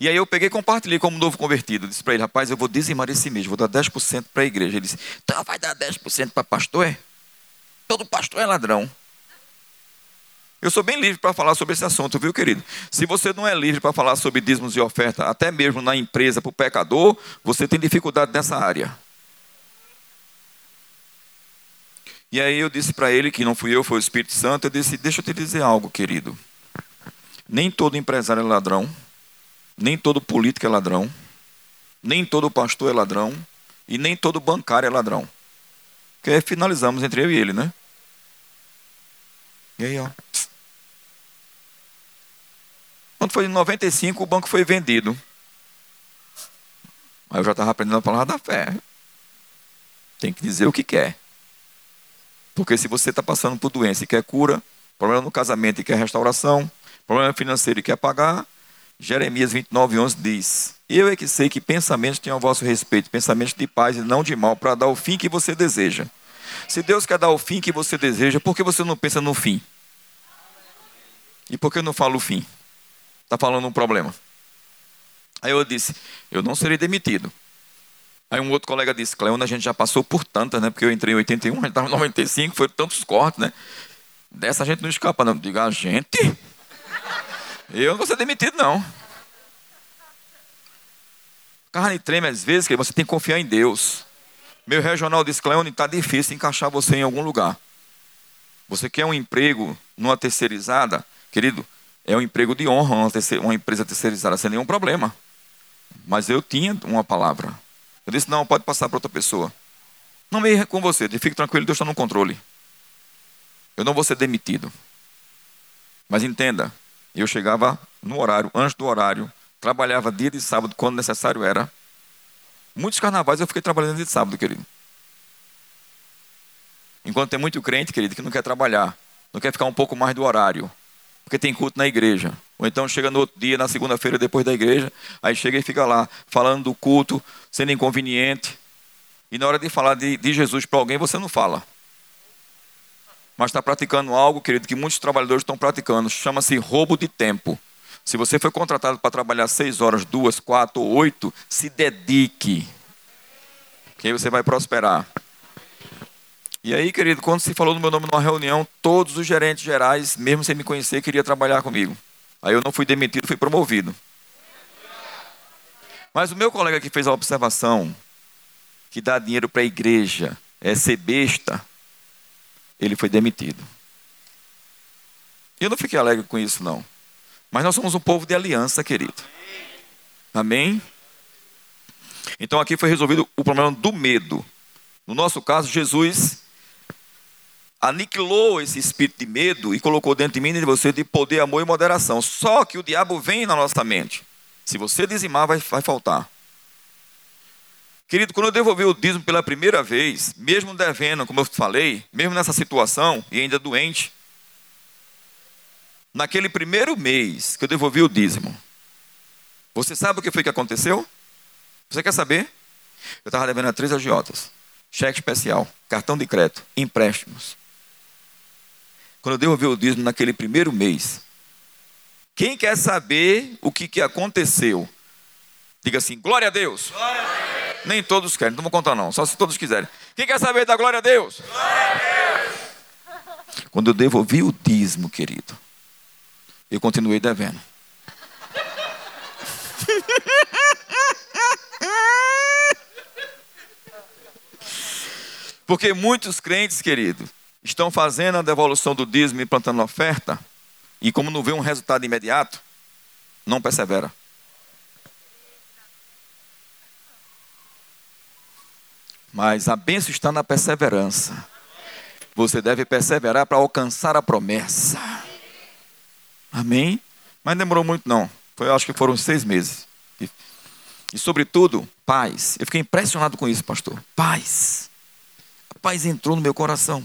E aí eu peguei e compartilhei como novo convertido. Disse para ele, rapaz, eu vou dizimar esse mês, vou dar 10% para a igreja. Ele disse, tá, vai dar 10% para pastor? Todo pastor é ladrão. Eu sou bem livre para falar sobre esse assunto, viu, querido? Se você não é livre para falar sobre dízimos e oferta, até mesmo na empresa para o pecador, você tem dificuldade nessa área. E aí eu disse para ele, que não fui eu, foi o Espírito Santo, eu disse, deixa eu te dizer algo, querido. Nem todo empresário é ladrão. Nem todo político é ladrão, nem todo pastor é ladrão e nem todo bancário é ladrão. Que aí finalizamos entre eu e ele, né? E aí, ó. Quando foi em 95, o banco foi vendido. Aí eu já estava aprendendo a palavra da fé. Tem que dizer o que quer. Porque se você está passando por doença e quer cura, problema no casamento e quer restauração, problema financeiro e quer pagar, Jeremias 29, 11 diz: Eu é que sei que pensamentos têm ao vosso respeito, pensamentos de paz e não de mal, para dar o fim que você deseja. Se Deus quer dar o fim que você deseja, por que você não pensa no fim? E por que não fala o fim? Está falando um problema. Aí eu disse: Eu não serei demitido. Aí um outro colega disse: Cleona, a gente já passou por tantas, né? Porque eu entrei em 81, a gente estava em 95, foi tantos cortes, né? Dessa a gente não escapa, não. Diga, a gente? Eu não vou ser demitido, não. Carne treme às vezes, que você tem que confiar em Deus. Meu regional disse, Cleone, está difícil encaixar você em algum lugar. Você quer um emprego numa terceirizada? Querido, é um emprego de honra, uma, uma empresa terceirizada, sem nenhum problema. Mas eu tinha uma palavra. Eu disse, não, pode passar para outra pessoa. Não me com você, fique tranquilo, Deus está no controle. Eu não vou ser demitido. Mas entenda, eu chegava no horário, antes do horário, trabalhava dia de sábado quando necessário era. Muitos carnavais eu fiquei trabalhando dia de sábado, querido. Enquanto tem muito crente, querido, que não quer trabalhar, não quer ficar um pouco mais do horário, porque tem culto na igreja. Ou então chega no outro dia, na segunda-feira, depois da igreja, aí chega e fica lá, falando do culto, sendo inconveniente. E na hora de falar de, de Jesus para alguém, você não fala mas está praticando algo, querido, que muitos trabalhadores estão praticando. Chama-se roubo de tempo. Se você foi contratado para trabalhar seis horas, duas, quatro ou oito, se dedique. Que aí você vai prosperar. E aí, querido, quando se falou no meu nome numa reunião, todos os gerentes gerais, mesmo sem me conhecer, queriam trabalhar comigo. Aí eu não fui demitido, fui promovido. Mas o meu colega que fez a observação, que dá dinheiro para a igreja, é ser besta, ele foi demitido. Eu não fiquei alegre com isso, não. Mas nós somos um povo de aliança, querido. Amém? Então aqui foi resolvido o problema do medo. No nosso caso, Jesus aniquilou esse espírito de medo e colocou dentro de mim e de você de poder, amor e moderação. Só que o diabo vem na nossa mente. Se você dizimar, vai, vai faltar. Querido, quando eu devolvi o dízimo pela primeira vez, mesmo devendo, como eu falei, mesmo nessa situação e ainda doente, naquele primeiro mês que eu devolvi o dízimo, você sabe o que foi que aconteceu? Você quer saber? Eu estava devendo a três agiotas, cheque especial, cartão de crédito, empréstimos. Quando eu devolvi o dízimo naquele primeiro mês, quem quer saber o que, que aconteceu? Diga assim, glória a Deus. Glória a Deus. Nem todos querem, não vou contar não, só se todos quiserem. Quem quer saber da glória a Deus? Glória a Deus! Quando eu devolvi o dízimo, querido, eu continuei devendo. Porque muitos crentes, querido, estão fazendo a devolução do dízimo e plantando oferta, e como não vê um resultado imediato, não persevera. Mas a bênção está na perseverança. Você deve perseverar para alcançar a promessa. Amém? Mas demorou muito, não. Foi, acho que foram seis meses. E, e, sobretudo, paz. Eu fiquei impressionado com isso, pastor. Paz. A paz entrou no meu coração.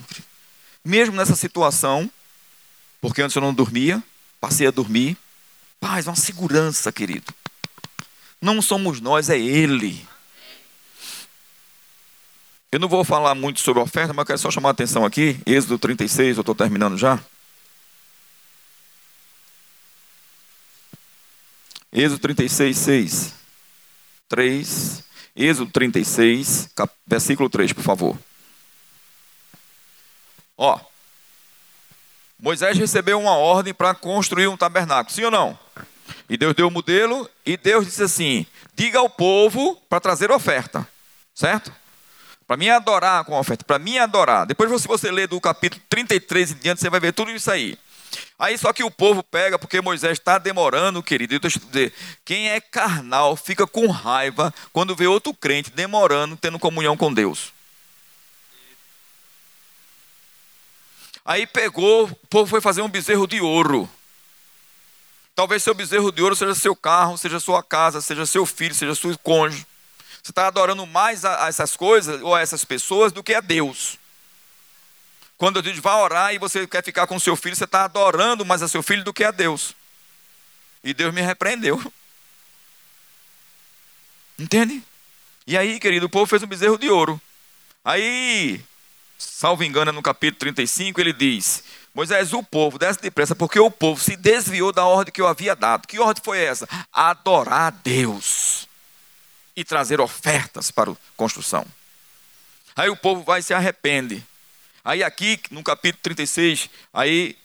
Mesmo nessa situação, porque antes eu não dormia, passei a dormir. Paz, uma segurança, querido. Não somos nós, é Ele. Eu não vou falar muito sobre oferta, mas eu quero só chamar a atenção aqui. Êxodo 36, eu estou terminando já. Êxodo 36, 6. 3. Êxodo 36, versículo 3, por favor. Ó. Moisés recebeu uma ordem para construir um tabernáculo, sim ou não? E Deus deu o modelo e Deus disse assim: diga ao povo para trazer oferta, certo? Para mim adorar com oferta, para mim adorar. Depois, se você ler do capítulo 33 em diante, você vai ver tudo isso aí. Aí só que o povo pega, porque Moisés está demorando, querido. Eu eu dizer, quem é carnal fica com raiva quando vê outro crente demorando, tendo comunhão com Deus. Aí pegou, o povo foi fazer um bezerro de ouro. Talvez seu bezerro de ouro seja seu carro, seja sua casa, seja seu filho, seja seu cônjuge. Você está adorando mais a, essas coisas ou a essas pessoas do que a Deus. Quando eu digo vá orar e você quer ficar com seu filho, você está adorando mais a seu filho do que a Deus. E Deus me repreendeu. Entende? E aí, querido, o povo fez um bezerro de ouro. Aí, salvo engano, é no capítulo 35, ele diz: Moisés, o povo, desce depressa, porque o povo se desviou da ordem que eu havia dado. Que ordem foi essa? Adorar a Deus e trazer ofertas para a construção. Aí o povo vai e se arrepende. Aí aqui, no capítulo 36, aí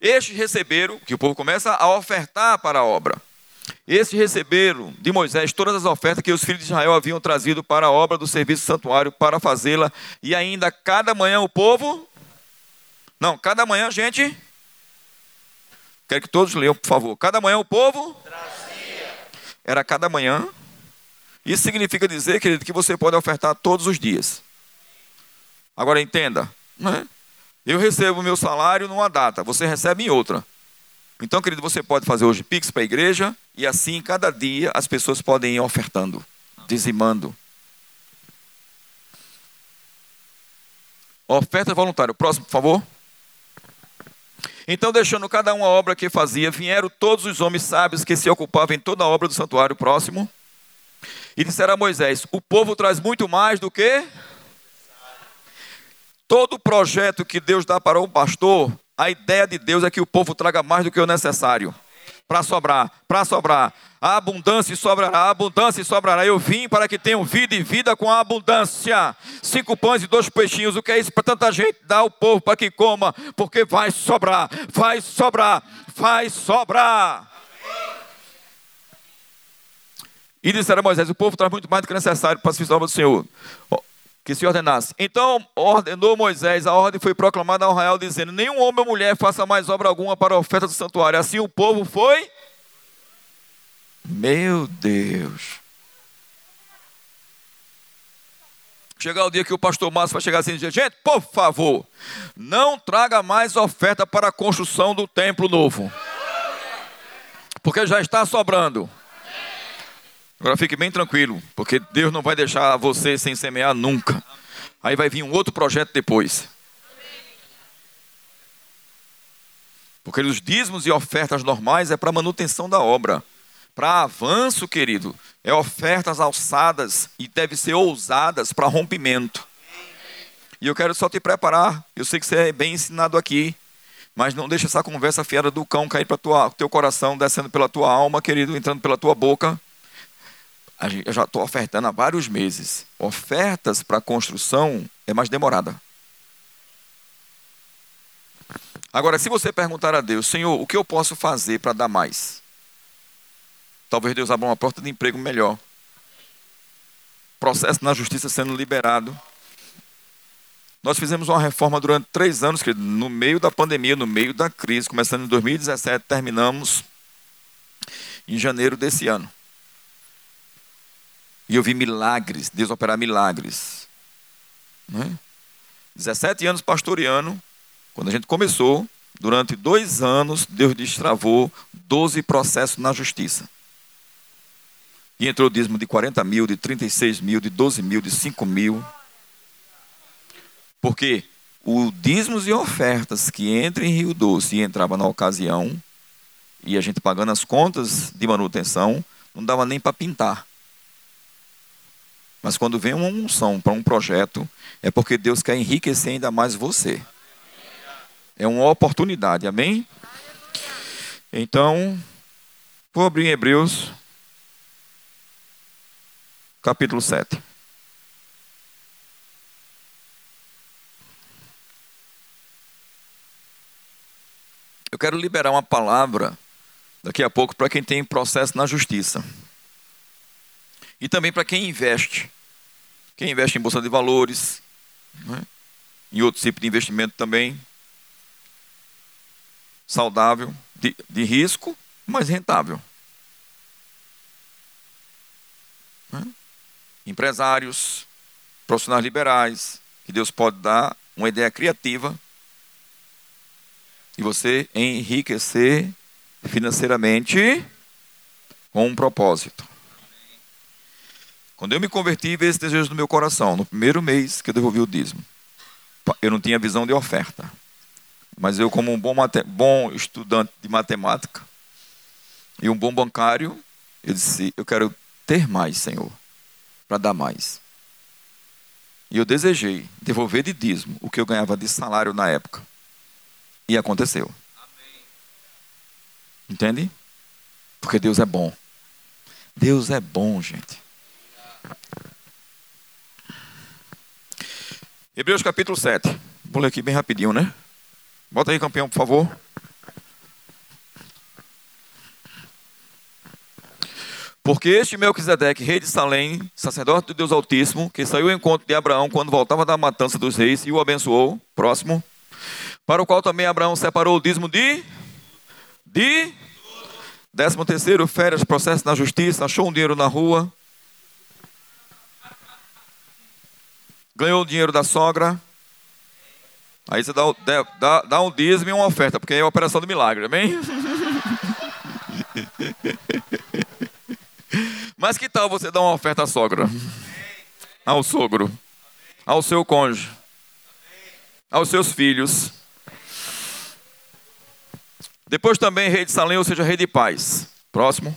estes receberam, que o povo começa a ofertar para a obra. Estes receberam de Moisés todas as ofertas que os filhos de Israel haviam trazido para a obra do serviço do santuário para fazê-la, e ainda cada manhã o povo Não, cada manhã, gente, quero que todos leiam, por favor. Cada manhã o povo Trazia. Era cada manhã. Isso significa dizer, querido, que você pode ofertar todos os dias. Agora entenda, né? Eu recebo meu salário numa data, você recebe em outra. Então, querido, você pode fazer hoje Pix para a igreja e assim, cada dia, as pessoas podem ir ofertando, dizimando. Oferta voluntária. Próximo, por favor. Então, deixando cada um a obra que fazia, vieram todos os homens sábios que se ocupavam em toda a obra do santuário próximo. E disseram a Moisés: O povo traz muito mais do que. Todo projeto que Deus dá para um pastor a ideia de Deus é que o povo traga mais do que o necessário. Para sobrar, para sobrar. A abundância sobrará, a abundância sobrará. Eu vim para que tenham vida e vida com abundância. Cinco pães e dois peixinhos. O que é isso para tanta gente? Dá ao povo para que coma, porque vai sobrar, vai sobrar, vai sobrar. E disseram a Moisés: O povo traz muito mais do que necessário para a obra do Senhor que se ordenasse. Então ordenou Moisés, a ordem foi proclamada ao Israel, dizendo: Nenhum homem ou mulher faça mais obra alguma para a oferta do santuário. Assim o povo foi. Meu Deus. Chegar o dia que o pastor Márcio vai chegar assim e dizer: Gente, por favor, não traga mais oferta para a construção do templo novo, porque já está sobrando. Agora fique bem tranquilo, porque Deus não vai deixar você sem semear nunca. Aí vai vir um outro projeto depois. Porque os dízimos e ofertas normais é para manutenção da obra. Para avanço, querido, é ofertas alçadas e deve ser ousadas para rompimento. E eu quero só te preparar. Eu sei que você é bem ensinado aqui. Mas não deixe essa conversa fiada do cão cair para o teu coração, descendo pela tua alma, querido, entrando pela tua boca eu já estou ofertando há vários meses. Ofertas para construção é mais demorada. Agora, se você perguntar a Deus, Senhor, o que eu posso fazer para dar mais? Talvez Deus abra uma porta de emprego melhor. Processo na justiça sendo liberado. Nós fizemos uma reforma durante três anos, que no meio da pandemia, no meio da crise, começando em 2017, terminamos em janeiro desse ano. E eu vi milagres, Deus operar milagres. Né? 17 anos pastoreando, quando a gente começou, durante dois anos, Deus destravou 12 processos na justiça. E entrou dízimo de 40 mil, de 36 mil, de 12 mil, de 5 mil. Porque o dízimos e ofertas que entra em Rio Doce e entrava na ocasião, e a gente pagando as contas de manutenção, não dava nem para pintar. Mas quando vem uma unção para um projeto, é porque Deus quer enriquecer ainda mais você. É uma oportunidade, amém? Então, vou abrir em Hebreus, capítulo 7. Eu quero liberar uma palavra daqui a pouco para quem tem processo na justiça. E também para quem investe. Quem investe em bolsa de valores, né? em outro tipo de investimento também. Saudável, de, de risco, mas rentável. Né? Empresários, profissionais liberais, que Deus pode dar uma ideia criativa e você enriquecer financeiramente com um propósito. Quando eu me converti, veio esse desejo no meu coração, no primeiro mês que eu devolvi o dízimo. Eu não tinha visão de oferta. Mas eu, como um bom, bom estudante de matemática e um bom bancário, eu disse: Eu quero ter mais, Senhor, para dar mais. E eu desejei devolver de dízimo o que eu ganhava de salário na época. E aconteceu. Entende? Porque Deus é bom. Deus é bom, gente. Hebreus capítulo 7. Vou ler aqui bem rapidinho, né? Bota aí, campeão, por favor. Porque este Melquisedeque, rei de Salém, sacerdote do Deus Altíssimo, que saiu ao encontro de Abraão quando voltava da matança dos reis e o abençoou, próximo, para o qual também Abraão separou o dízimo de de décimo terceiro, férias, processo na justiça, achou um dinheiro na rua, ganhou o dinheiro da sogra, aí você dá, dá, dá um dízimo e uma oferta, porque é a operação do milagre, amém? Mas que tal você dar uma oferta à sogra? Ao sogro? Ao seu cônjuge? Aos seus filhos? Depois também rei de Salém, ou seja, rei de paz. Próximo.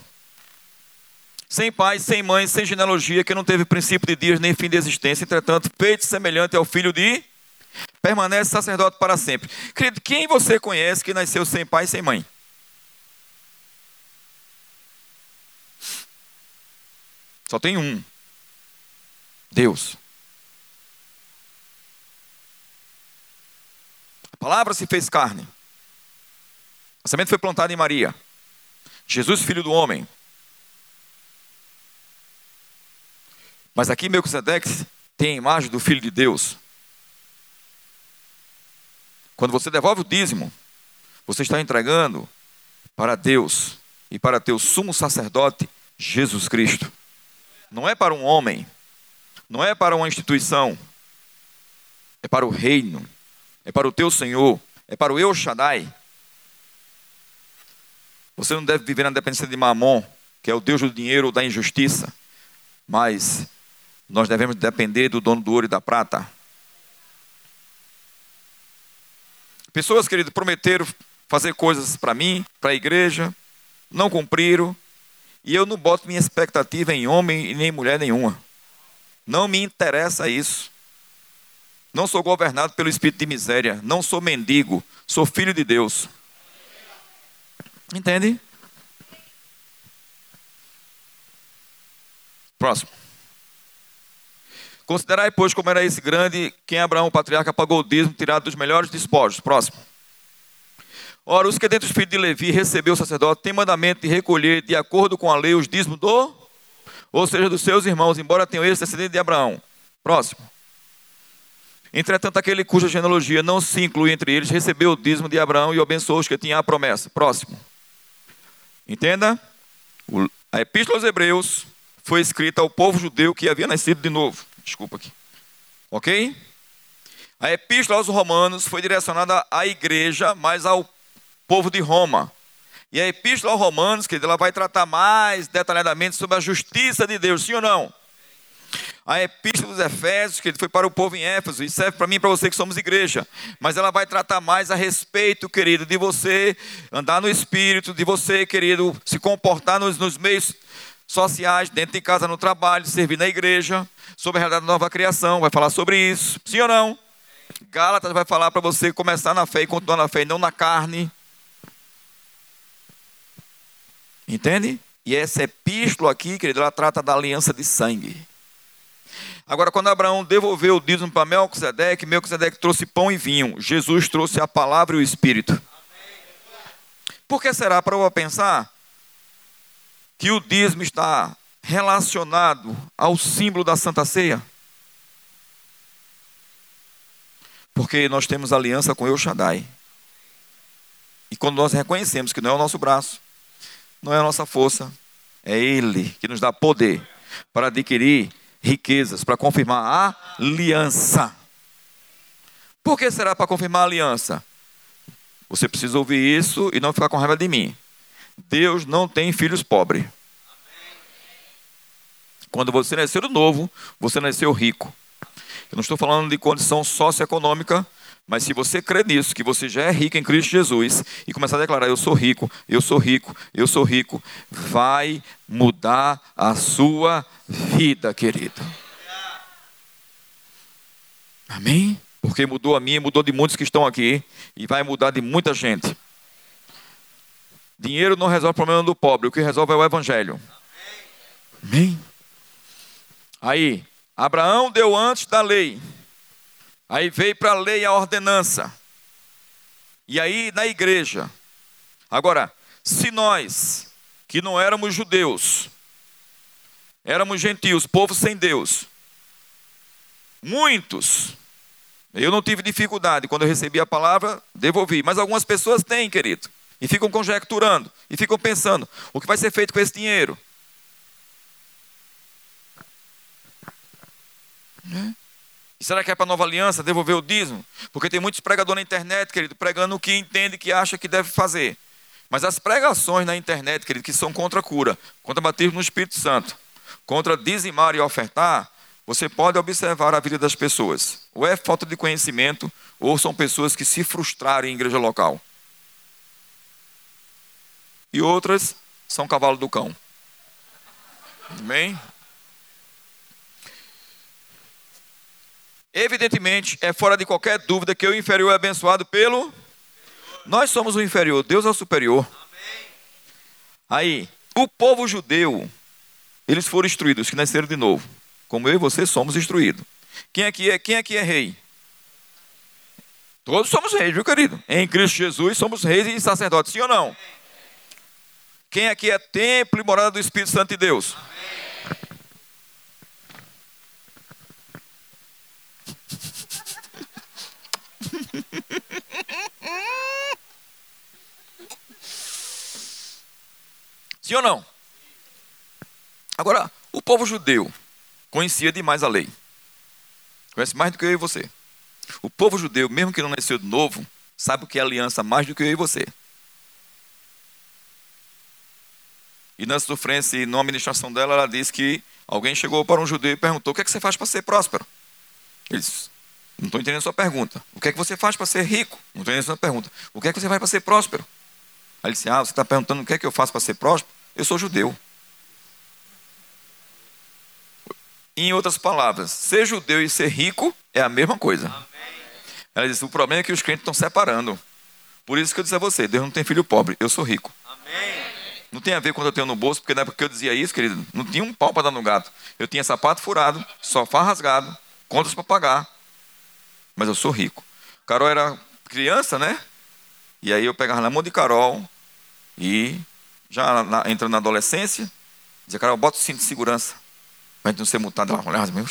Sem pai, sem mãe, sem genealogia, que não teve princípio de dias nem fim de existência, entretanto, feito semelhante ao filho de, permanece sacerdote para sempre. Querido, quem você conhece que nasceu sem pai e sem mãe? Só tem um: Deus. A palavra se fez carne. A semente foi plantada em Maria. Jesus, filho do homem. Mas aqui Melquisedeque tem a imagem do filho de Deus. Quando você devolve o dízimo, você está entregando para Deus e para teu sumo sacerdote, Jesus Cristo não é para um homem, não é para uma instituição, é para o reino, é para o teu Senhor, é para o Eu Shaddai. Você não deve viver na dependência de Mamon, que é o Deus do dinheiro ou da injustiça, mas nós devemos depender do dono do ouro e da prata. Pessoas, querido, prometeram fazer coisas para mim, para a igreja, não cumpriram, e eu não boto minha expectativa em homem e nem mulher nenhuma. Não me interessa isso. Não sou governado pelo espírito de miséria. Não sou mendigo. Sou filho de Deus. Entende? Próximo. Considerai, pois, como era esse grande, quem Abraão, o patriarca, pagou o dízimo tirado dos melhores despojos. Próximo. Ora, os que dentre os filhos de Levi recebeu o sacerdote têm mandamento de recolher, de acordo com a lei, os dízimos do, ou seja, dos seus irmãos, embora tenham eles descendentes de Abraão. Próximo. Entretanto, aquele cuja genealogia não se inclui entre eles, recebeu o dízimo de Abraão e abençoou os que tinham a promessa. Próximo. Entenda? A Epístola aos Hebreus foi escrita ao povo judeu que havia nascido de novo. Desculpa aqui. Ok? A Epístola aos Romanos foi direcionada à igreja, mas ao povo de Roma. E a Epístola aos Romanos, que ela vai tratar mais detalhadamente sobre a justiça de Deus, sim ou não? A Epístola dos Efésios, que foi para o povo em Éfeso, e serve para mim e para você que somos igreja. Mas ela vai tratar mais a respeito, querido, de você andar no Espírito, de você, querido, se comportar nos, nos meios sociais, dentro de casa, no trabalho, servir na igreja, sobre a realidade da nova criação, vai falar sobre isso, sim ou não? Gálatas vai falar para você começar na fé e continuar na fé, e não na carne. Entende? E essa epístola aqui, querido, ela trata da aliança de sangue. Agora, quando Abraão devolveu o dízimo para Melquisedeque, Melquisedeque trouxe pão e vinho. Jesus trouxe a palavra e o Espírito. Por que será para eu pensar que o dízimo está relacionado ao símbolo da Santa Ceia? Porque nós temos aliança com El Shaddai. E quando nós reconhecemos que não é o nosso braço, não é a nossa força, é Ele que nos dá poder para adquirir riquezas, para confirmar a aliança. Por que será para confirmar a aliança? Você precisa ouvir isso e não ficar com raiva de mim. Deus não tem filhos pobres. Quando você nasceu novo, você nasceu rico. Eu não estou falando de condição socioeconômica, mas se você crê nisso, que você já é rico em Cristo Jesus, e começar a declarar: Eu sou rico, eu sou rico, eu sou rico, vai mudar a sua vida, querido. Amém? Porque mudou a minha, mudou de muitos que estão aqui e vai mudar de muita gente. Dinheiro não resolve o problema do pobre, o que resolve é o evangelho. Amém? Aí, Abraão deu antes da lei. Aí veio para a lei a ordenança. E aí na igreja. Agora, se nós, que não éramos judeus, éramos gentios, povo sem Deus, muitos, eu não tive dificuldade, quando eu recebi a palavra, devolvi, mas algumas pessoas têm, querido, e ficam conjecturando, e ficam pensando: o que vai ser feito com esse dinheiro? E será que é para a nova aliança devolver o dízimo? Porque tem muitos pregadores na internet, querido, pregando o que entende, que acha que deve fazer. Mas as pregações na internet, querido, que são contra a cura, contra batismo no Espírito Santo, contra dizimar e ofertar, você pode observar a vida das pessoas. Ou é falta de conhecimento, ou são pessoas que se frustraram em igreja local. E outras são cavalo do cão. Amém? Evidentemente, é fora de qualquer dúvida que o inferior é abençoado pelo. Nós somos o inferior, Deus é o superior. Aí, o povo judeu, eles foram instruídos, que nasceram de novo. Como eu e você somos instruídos. Quem aqui é, quem aqui é rei? Todos somos reis, viu, querido? Em Cristo Jesus somos reis e sacerdotes, sim ou não? Quem aqui é templo e morada do Espírito Santo de Deus? Amém. Sim ou não? Agora, o povo judeu conhecia demais a lei. Conhece mais do que eu e você. O povo judeu, mesmo que não nasceu de novo, sabe o que é aliança mais do que eu e você. E na sofrência e na administração dela, ela disse que alguém chegou para um judeu e perguntou: O que é que você faz para ser próspero? Ele disse: Não estou entendendo a sua pergunta. O que é que você faz para ser rico? Não estou entendendo a sua pergunta. O que é que você faz para ser próspero? Aí ele disse: Ah, você está perguntando o que é que eu faço para ser próspero? Eu sou judeu. Em outras palavras, ser judeu e ser rico é a mesma coisa. Ela diz: o problema é que os crentes estão separando. Por isso que eu disse a você: Deus não tem filho pobre, eu sou rico. Amém. Não tem a ver quando eu tenho no bolso, porque na época que eu dizia isso, querido, não tinha um pau para dar no gato. Eu tinha sapato furado, sofá rasgado, contas para pagar. Mas eu sou rico. Carol era criança, né? E aí eu pegava na mão de Carol e já na, entrando na adolescência, dizia, cara, bota o cinto de segurança. Para a gente não ser multado. Ela olhava, meu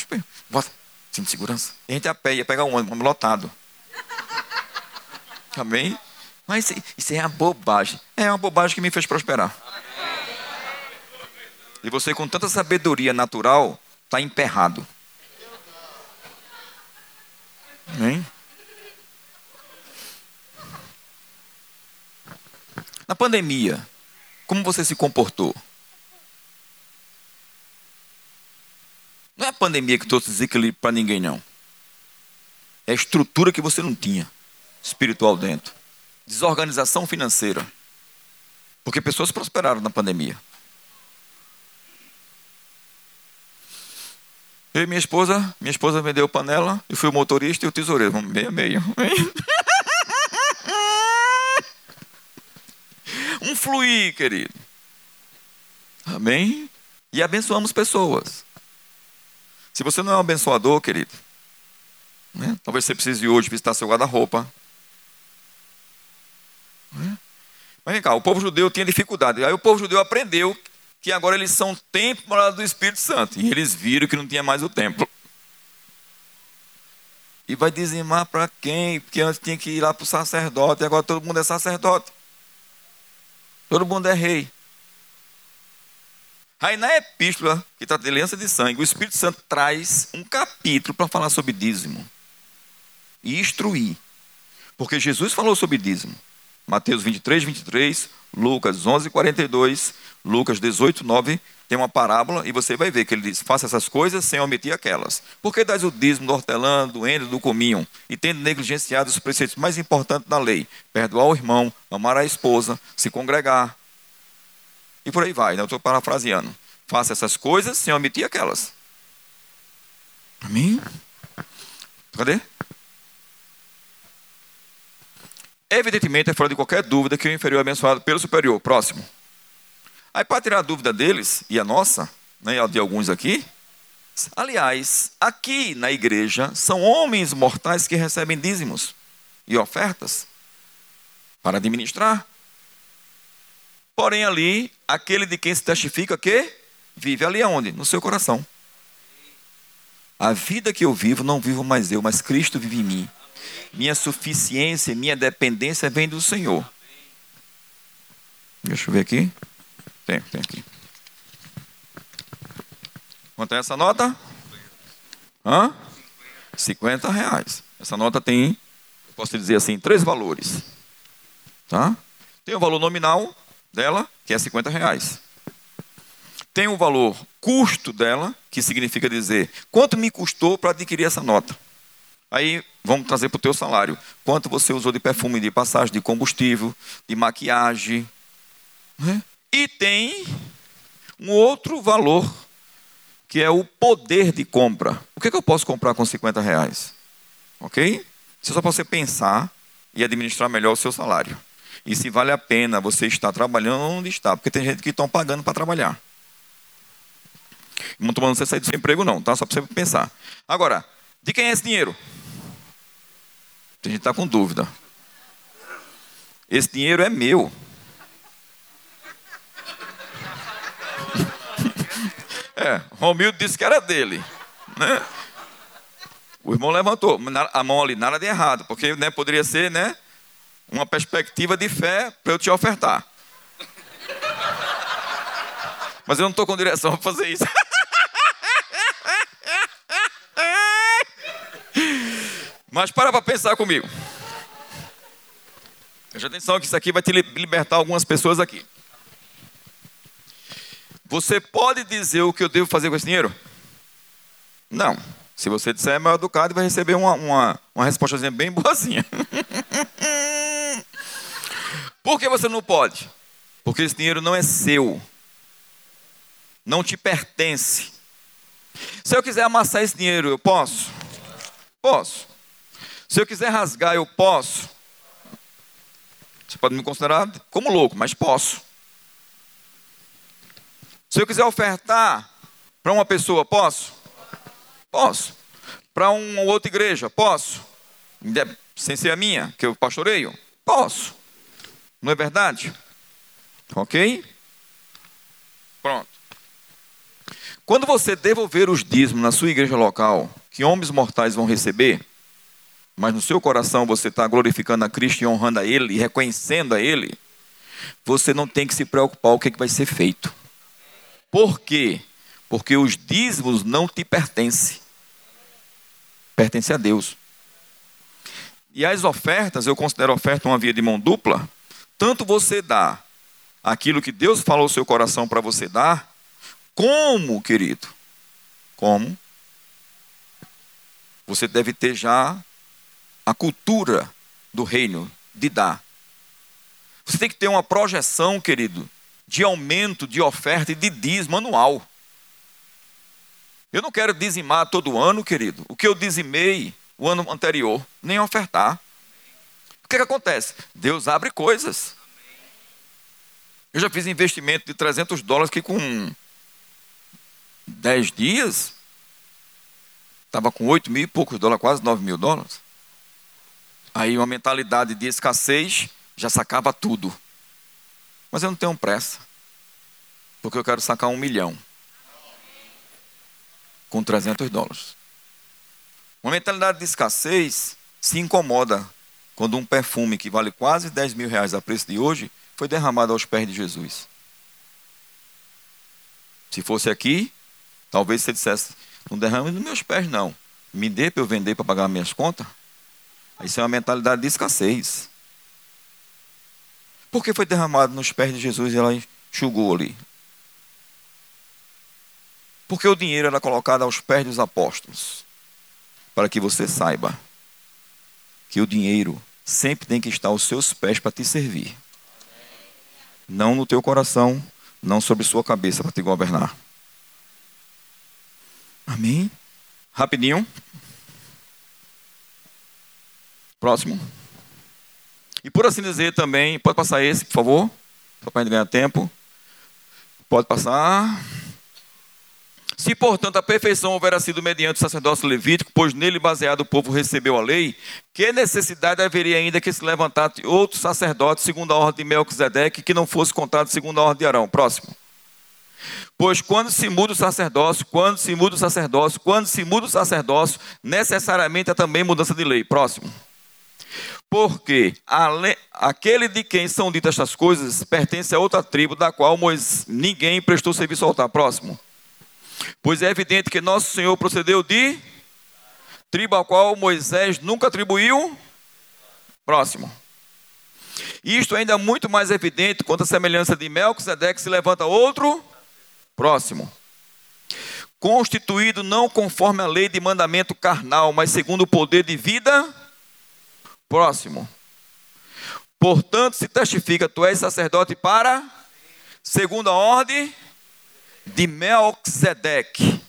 bota cinto de segurança. E a gente pé ia pegar um ônibus lotado. Amém? Mas isso é uma bobagem. É uma bobagem que me fez prosperar. E você, com tanta sabedoria natural, está emperrado. Amém? Na pandemia, como você se comportou? Não é a pandemia que trouxe desequilíbrio para ninguém, não. É a estrutura que você não tinha, espiritual dentro. Desorganização financeira. Porque pessoas prosperaram na pandemia. Eu e minha esposa, minha esposa vendeu panela, eu fui o motorista e o tesoureiro. Meio a meio. um fluir, querido. Amém? E abençoamos pessoas. Se você não é um abençoador, querido, né? talvez você precise hoje visitar seu guarda-roupa. Né? Mas vem cá, o povo judeu tinha dificuldade. Aí o povo judeu aprendeu que agora eles são templo morado do Espírito Santo. E eles viram que não tinha mais o templo. E vai dizimar para quem? Porque antes tinha que ir lá para o sacerdote, e agora todo mundo é sacerdote. Todo mundo é rei. Aí na epístola, que trata de aliança de sangue, o Espírito Santo traz um capítulo para falar sobre dízimo. E instruir. Porque Jesus falou sobre dízimo. Mateus 23, 23, Lucas 11, 42, Lucas 18, 9, tem uma parábola e você vai ver que ele diz: faça essas coisas sem omitir aquelas. Por que dás o dízimo do hortelã, do endo, do cominho, e tendo negligenciado os preceitos mais importantes da lei? Perdoar o irmão, amar a esposa, se congregar. E por aí vai, né? eu estou parafraseando. Faça essas coisas sem omitir aquelas. Amém? Cadê? Evidentemente, é fora de qualquer dúvida que o inferior é abençoado pelo superior. Próximo. Aí, para tirar a dúvida deles, e a nossa, né, e a de alguns aqui, aliás, aqui na igreja, são homens mortais que recebem dízimos e ofertas para administrar. Porém, ali, aquele de quem se testifica que vive ali aonde? No seu coração. A vida que eu vivo, não vivo mais eu, mas Cristo vive em mim. Minha suficiência, minha dependência vem do Senhor. Deixa eu ver aqui. Tem, tem aqui. Quanto é essa nota? Hã? 50 reais. Essa nota tem, posso dizer assim, três valores. Tá? Tem o valor nominal dela, que é 50 reais. Tem o valor custo dela, que significa dizer quanto me custou para adquirir essa nota. Aí vamos trazer para o teu salário. Quanto você usou de perfume, de passagem, de combustível, de maquiagem. Né? E tem um outro valor, que é o poder de compra. O que, é que eu posso comprar com 50 reais? Ok? Isso é só para você pensar e administrar melhor o seu salário. E se vale a pena você estar trabalhando onde está, porque tem gente que estão pagando para trabalhar. Não estou mandando você sair do seu emprego, não, tá? Só para você pensar. Agora, de quem é esse dinheiro? Tem gente está com dúvida. Esse dinheiro é meu. É, Romildo disse que era dele. Né? O irmão levantou a mão ali, nada de errado, porque né, poderia ser né, uma perspectiva de fé para eu te ofertar. Mas eu não estou com direção para fazer isso. Mas para para pensar comigo. Preste atenção que isso aqui vai te libertar algumas pessoas aqui. Você pode dizer o que eu devo fazer com esse dinheiro? Não. Se você disser é mal educado, vai receber uma, uma, uma resposta bem boazinha. Por que você não pode? Porque esse dinheiro não é seu. Não te pertence. Se eu quiser amassar esse dinheiro, eu posso? Posso. Se eu quiser rasgar, eu posso? Você pode me considerar como louco, mas posso. Se eu quiser ofertar para uma pessoa, posso? Posso. Para uma outra igreja, posso? Sem ser a minha, que eu pastoreio? Posso. Não é verdade? Ok? Pronto. Quando você devolver os dízimos na sua igreja local, que homens mortais vão receber, mas no seu coração você está glorificando a Cristo e honrando a Ele e reconhecendo a Ele, você não tem que se preocupar o que, é que vai ser feito. Por quê? Porque os dízimos não te pertencem. Pertence a Deus. E as ofertas, eu considero oferta uma via de mão dupla. Tanto você dá aquilo que Deus falou ao seu coração para você dar, como, querido, como você deve ter já a cultura do reino de dar. Você tem que ter uma projeção, querido, de aumento de oferta e de dízimo anual. Eu não quero dizimar todo ano, querido. O que eu dizimei o ano anterior, nem ofertar. O que, que acontece? Deus abre coisas. Eu já fiz investimento de 300 dólares que com 10 dias estava com 8 mil e poucos dólares, quase 9 mil dólares. Aí uma mentalidade de escassez já sacava tudo. Mas eu não tenho pressa. Porque eu quero sacar um milhão. Com 300 dólares. Uma mentalidade de escassez se incomoda quando um perfume que vale quase 10 mil reais a preço de hoje foi derramado aos pés de Jesus. Se fosse aqui, talvez você dissesse: não derrame nos meus pés, não. Me dê para eu vender para pagar minhas contas. Isso é uma mentalidade de escassez. Por que foi derramado nos pés de Jesus e ela enxugou ali? Porque o dinheiro era colocado aos pés dos apóstolos. Para que você saiba que o dinheiro sempre tem que estar aos seus pés para te servir. Não no teu coração, não sobre sua cabeça para te governar. Amém? Rapidinho. Próximo. E por assim dizer também, pode passar esse, por favor, só para a gente ganhar tempo. Pode passar. Se, portanto, a perfeição houvera sido mediante o sacerdócio levítico, pois nele baseado o povo recebeu a lei, que necessidade haveria ainda que se levantasse outro sacerdote segundo a ordem de Melquisedeque, que não fosse contado segundo a ordem de Arão? Próximo. Pois quando se muda o sacerdócio, quando se muda o sacerdócio, quando se muda o sacerdócio, necessariamente há também mudança de lei. Próximo. Porque aquele de quem são ditas estas coisas pertence a outra tribo, da qual Moisés, ninguém prestou serviço ao altar. Próximo. Pois é evidente que nosso Senhor procedeu de tribo ao qual Moisés nunca atribuiu. Próximo. Isto ainda é muito mais evidente quanto a semelhança de Melquisedeque se levanta outro. Próximo. Constituído não conforme a lei de mandamento carnal, mas segundo o poder de vida. Próximo. Portanto, se testifica, tu és sacerdote para, segundo a ordem de Melquisedeque.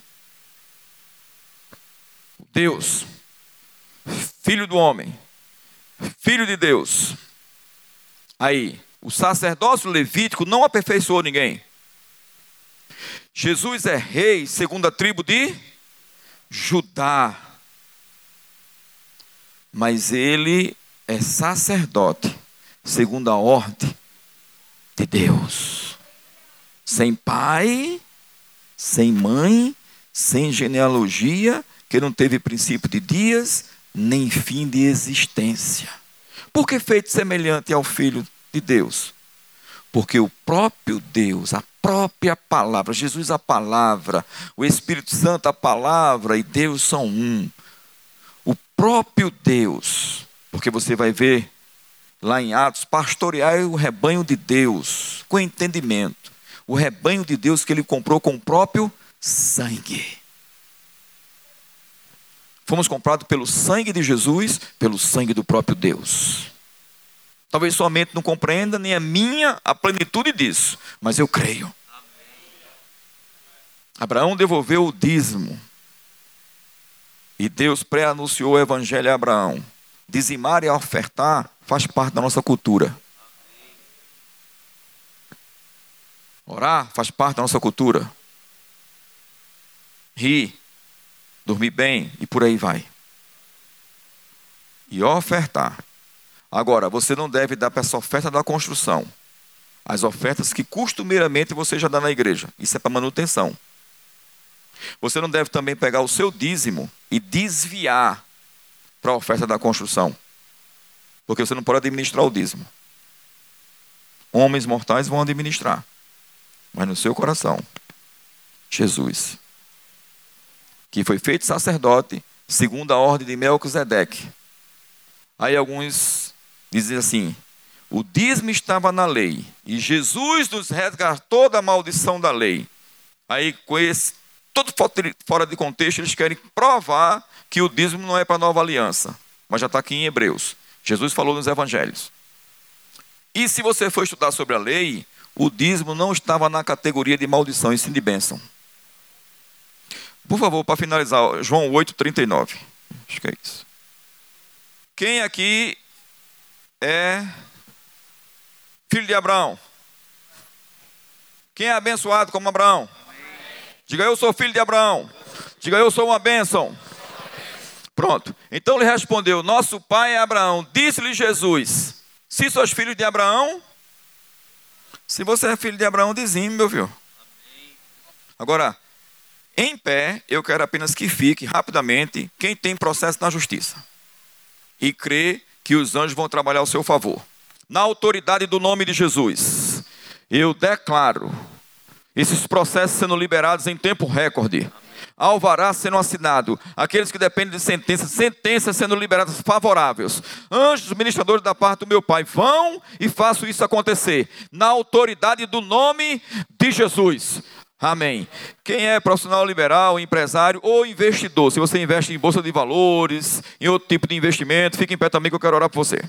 Deus, filho do homem, filho de Deus. Aí, o sacerdócio levítico não aperfeiçoou ninguém. Jesus é rei segundo a tribo de Judá. Mas ele é sacerdote segundo a ordem de Deus. Sem pai, sem mãe, sem genealogia, que não teve princípio de dias, nem fim de existência. Por que feito semelhante ao Filho de Deus? Porque o próprio Deus, a própria palavra, Jesus a palavra, o Espírito Santo a palavra e Deus são um. Próprio Deus, porque você vai ver lá em Atos, pastorear o rebanho de Deus, com entendimento o rebanho de Deus que ele comprou com o próprio sangue. Fomos comprados pelo sangue de Jesus, pelo sangue do próprio Deus. Talvez sua mente não compreenda, nem a minha, a plenitude disso, mas eu creio. Abraão devolveu o dízimo. E Deus pré-anunciou o evangelho a Abraão. Dizimar e ofertar faz parte da nossa cultura. Orar faz parte da nossa cultura. Rir, dormir bem e por aí vai. E ofertar. Agora, você não deve dar para essa oferta da construção. As ofertas que costumeiramente você já dá na igreja. Isso é para manutenção. Você não deve também pegar o seu dízimo e desviar para a oferta da construção. Porque você não pode administrar o dízimo. Homens mortais vão administrar mas no seu coração, Jesus, que foi feito sacerdote segundo a ordem de Melquisedeque. Aí alguns dizem assim: o dízimo estava na lei e Jesus nos resgatou da maldição da lei. Aí com esse todo fora de contexto eles querem provar que o dízimo não é para a nova aliança, mas já está aqui em Hebreus. Jesus falou nos Evangelhos. E se você for estudar sobre a lei, o dízimo não estava na categoria de maldição, e sim de bênção. Por favor, para finalizar, João 8, 39. Acho que é isso. Quem aqui é filho de Abraão? Quem é abençoado como Abraão? Diga eu sou filho de Abraão. Diga eu sou uma bênção. Pronto. Então ele respondeu: Nosso pai é Abraão. Disse-lhe Jesus: Se sois filho de Abraão, se você é filho de Abraão, dizime, meu filho. Agora, em pé, eu quero apenas que fique rapidamente quem tem processo na justiça e crê que os anjos vão trabalhar ao seu favor. Na autoridade do nome de Jesus, eu declaro esses processos sendo liberados em tempo recorde alvará sendo assinado, aqueles que dependem de sentenças, sentenças sendo liberadas favoráveis. Anjos ministradores da parte do meu Pai, vão e façam isso acontecer, na autoridade do nome de Jesus. Amém. Quem é profissional liberal, empresário ou investidor, se você investe em bolsa de valores, em outro tipo de investimento, fique em pé também que eu quero orar por você.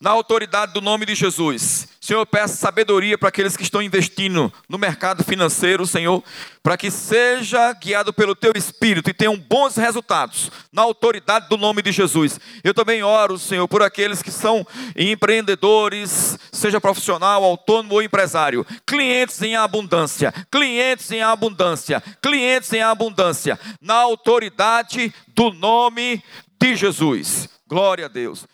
Na autoridade do nome de Jesus. Senhor, eu peço sabedoria para aqueles que estão investindo no mercado financeiro, Senhor, para que seja guiado pelo Teu Espírito e tenham bons resultados, na autoridade do nome de Jesus. Eu também oro, Senhor, por aqueles que são empreendedores, seja profissional, autônomo ou empresário, clientes em abundância, clientes em abundância, clientes em abundância, na autoridade do nome de Jesus. Glória a Deus.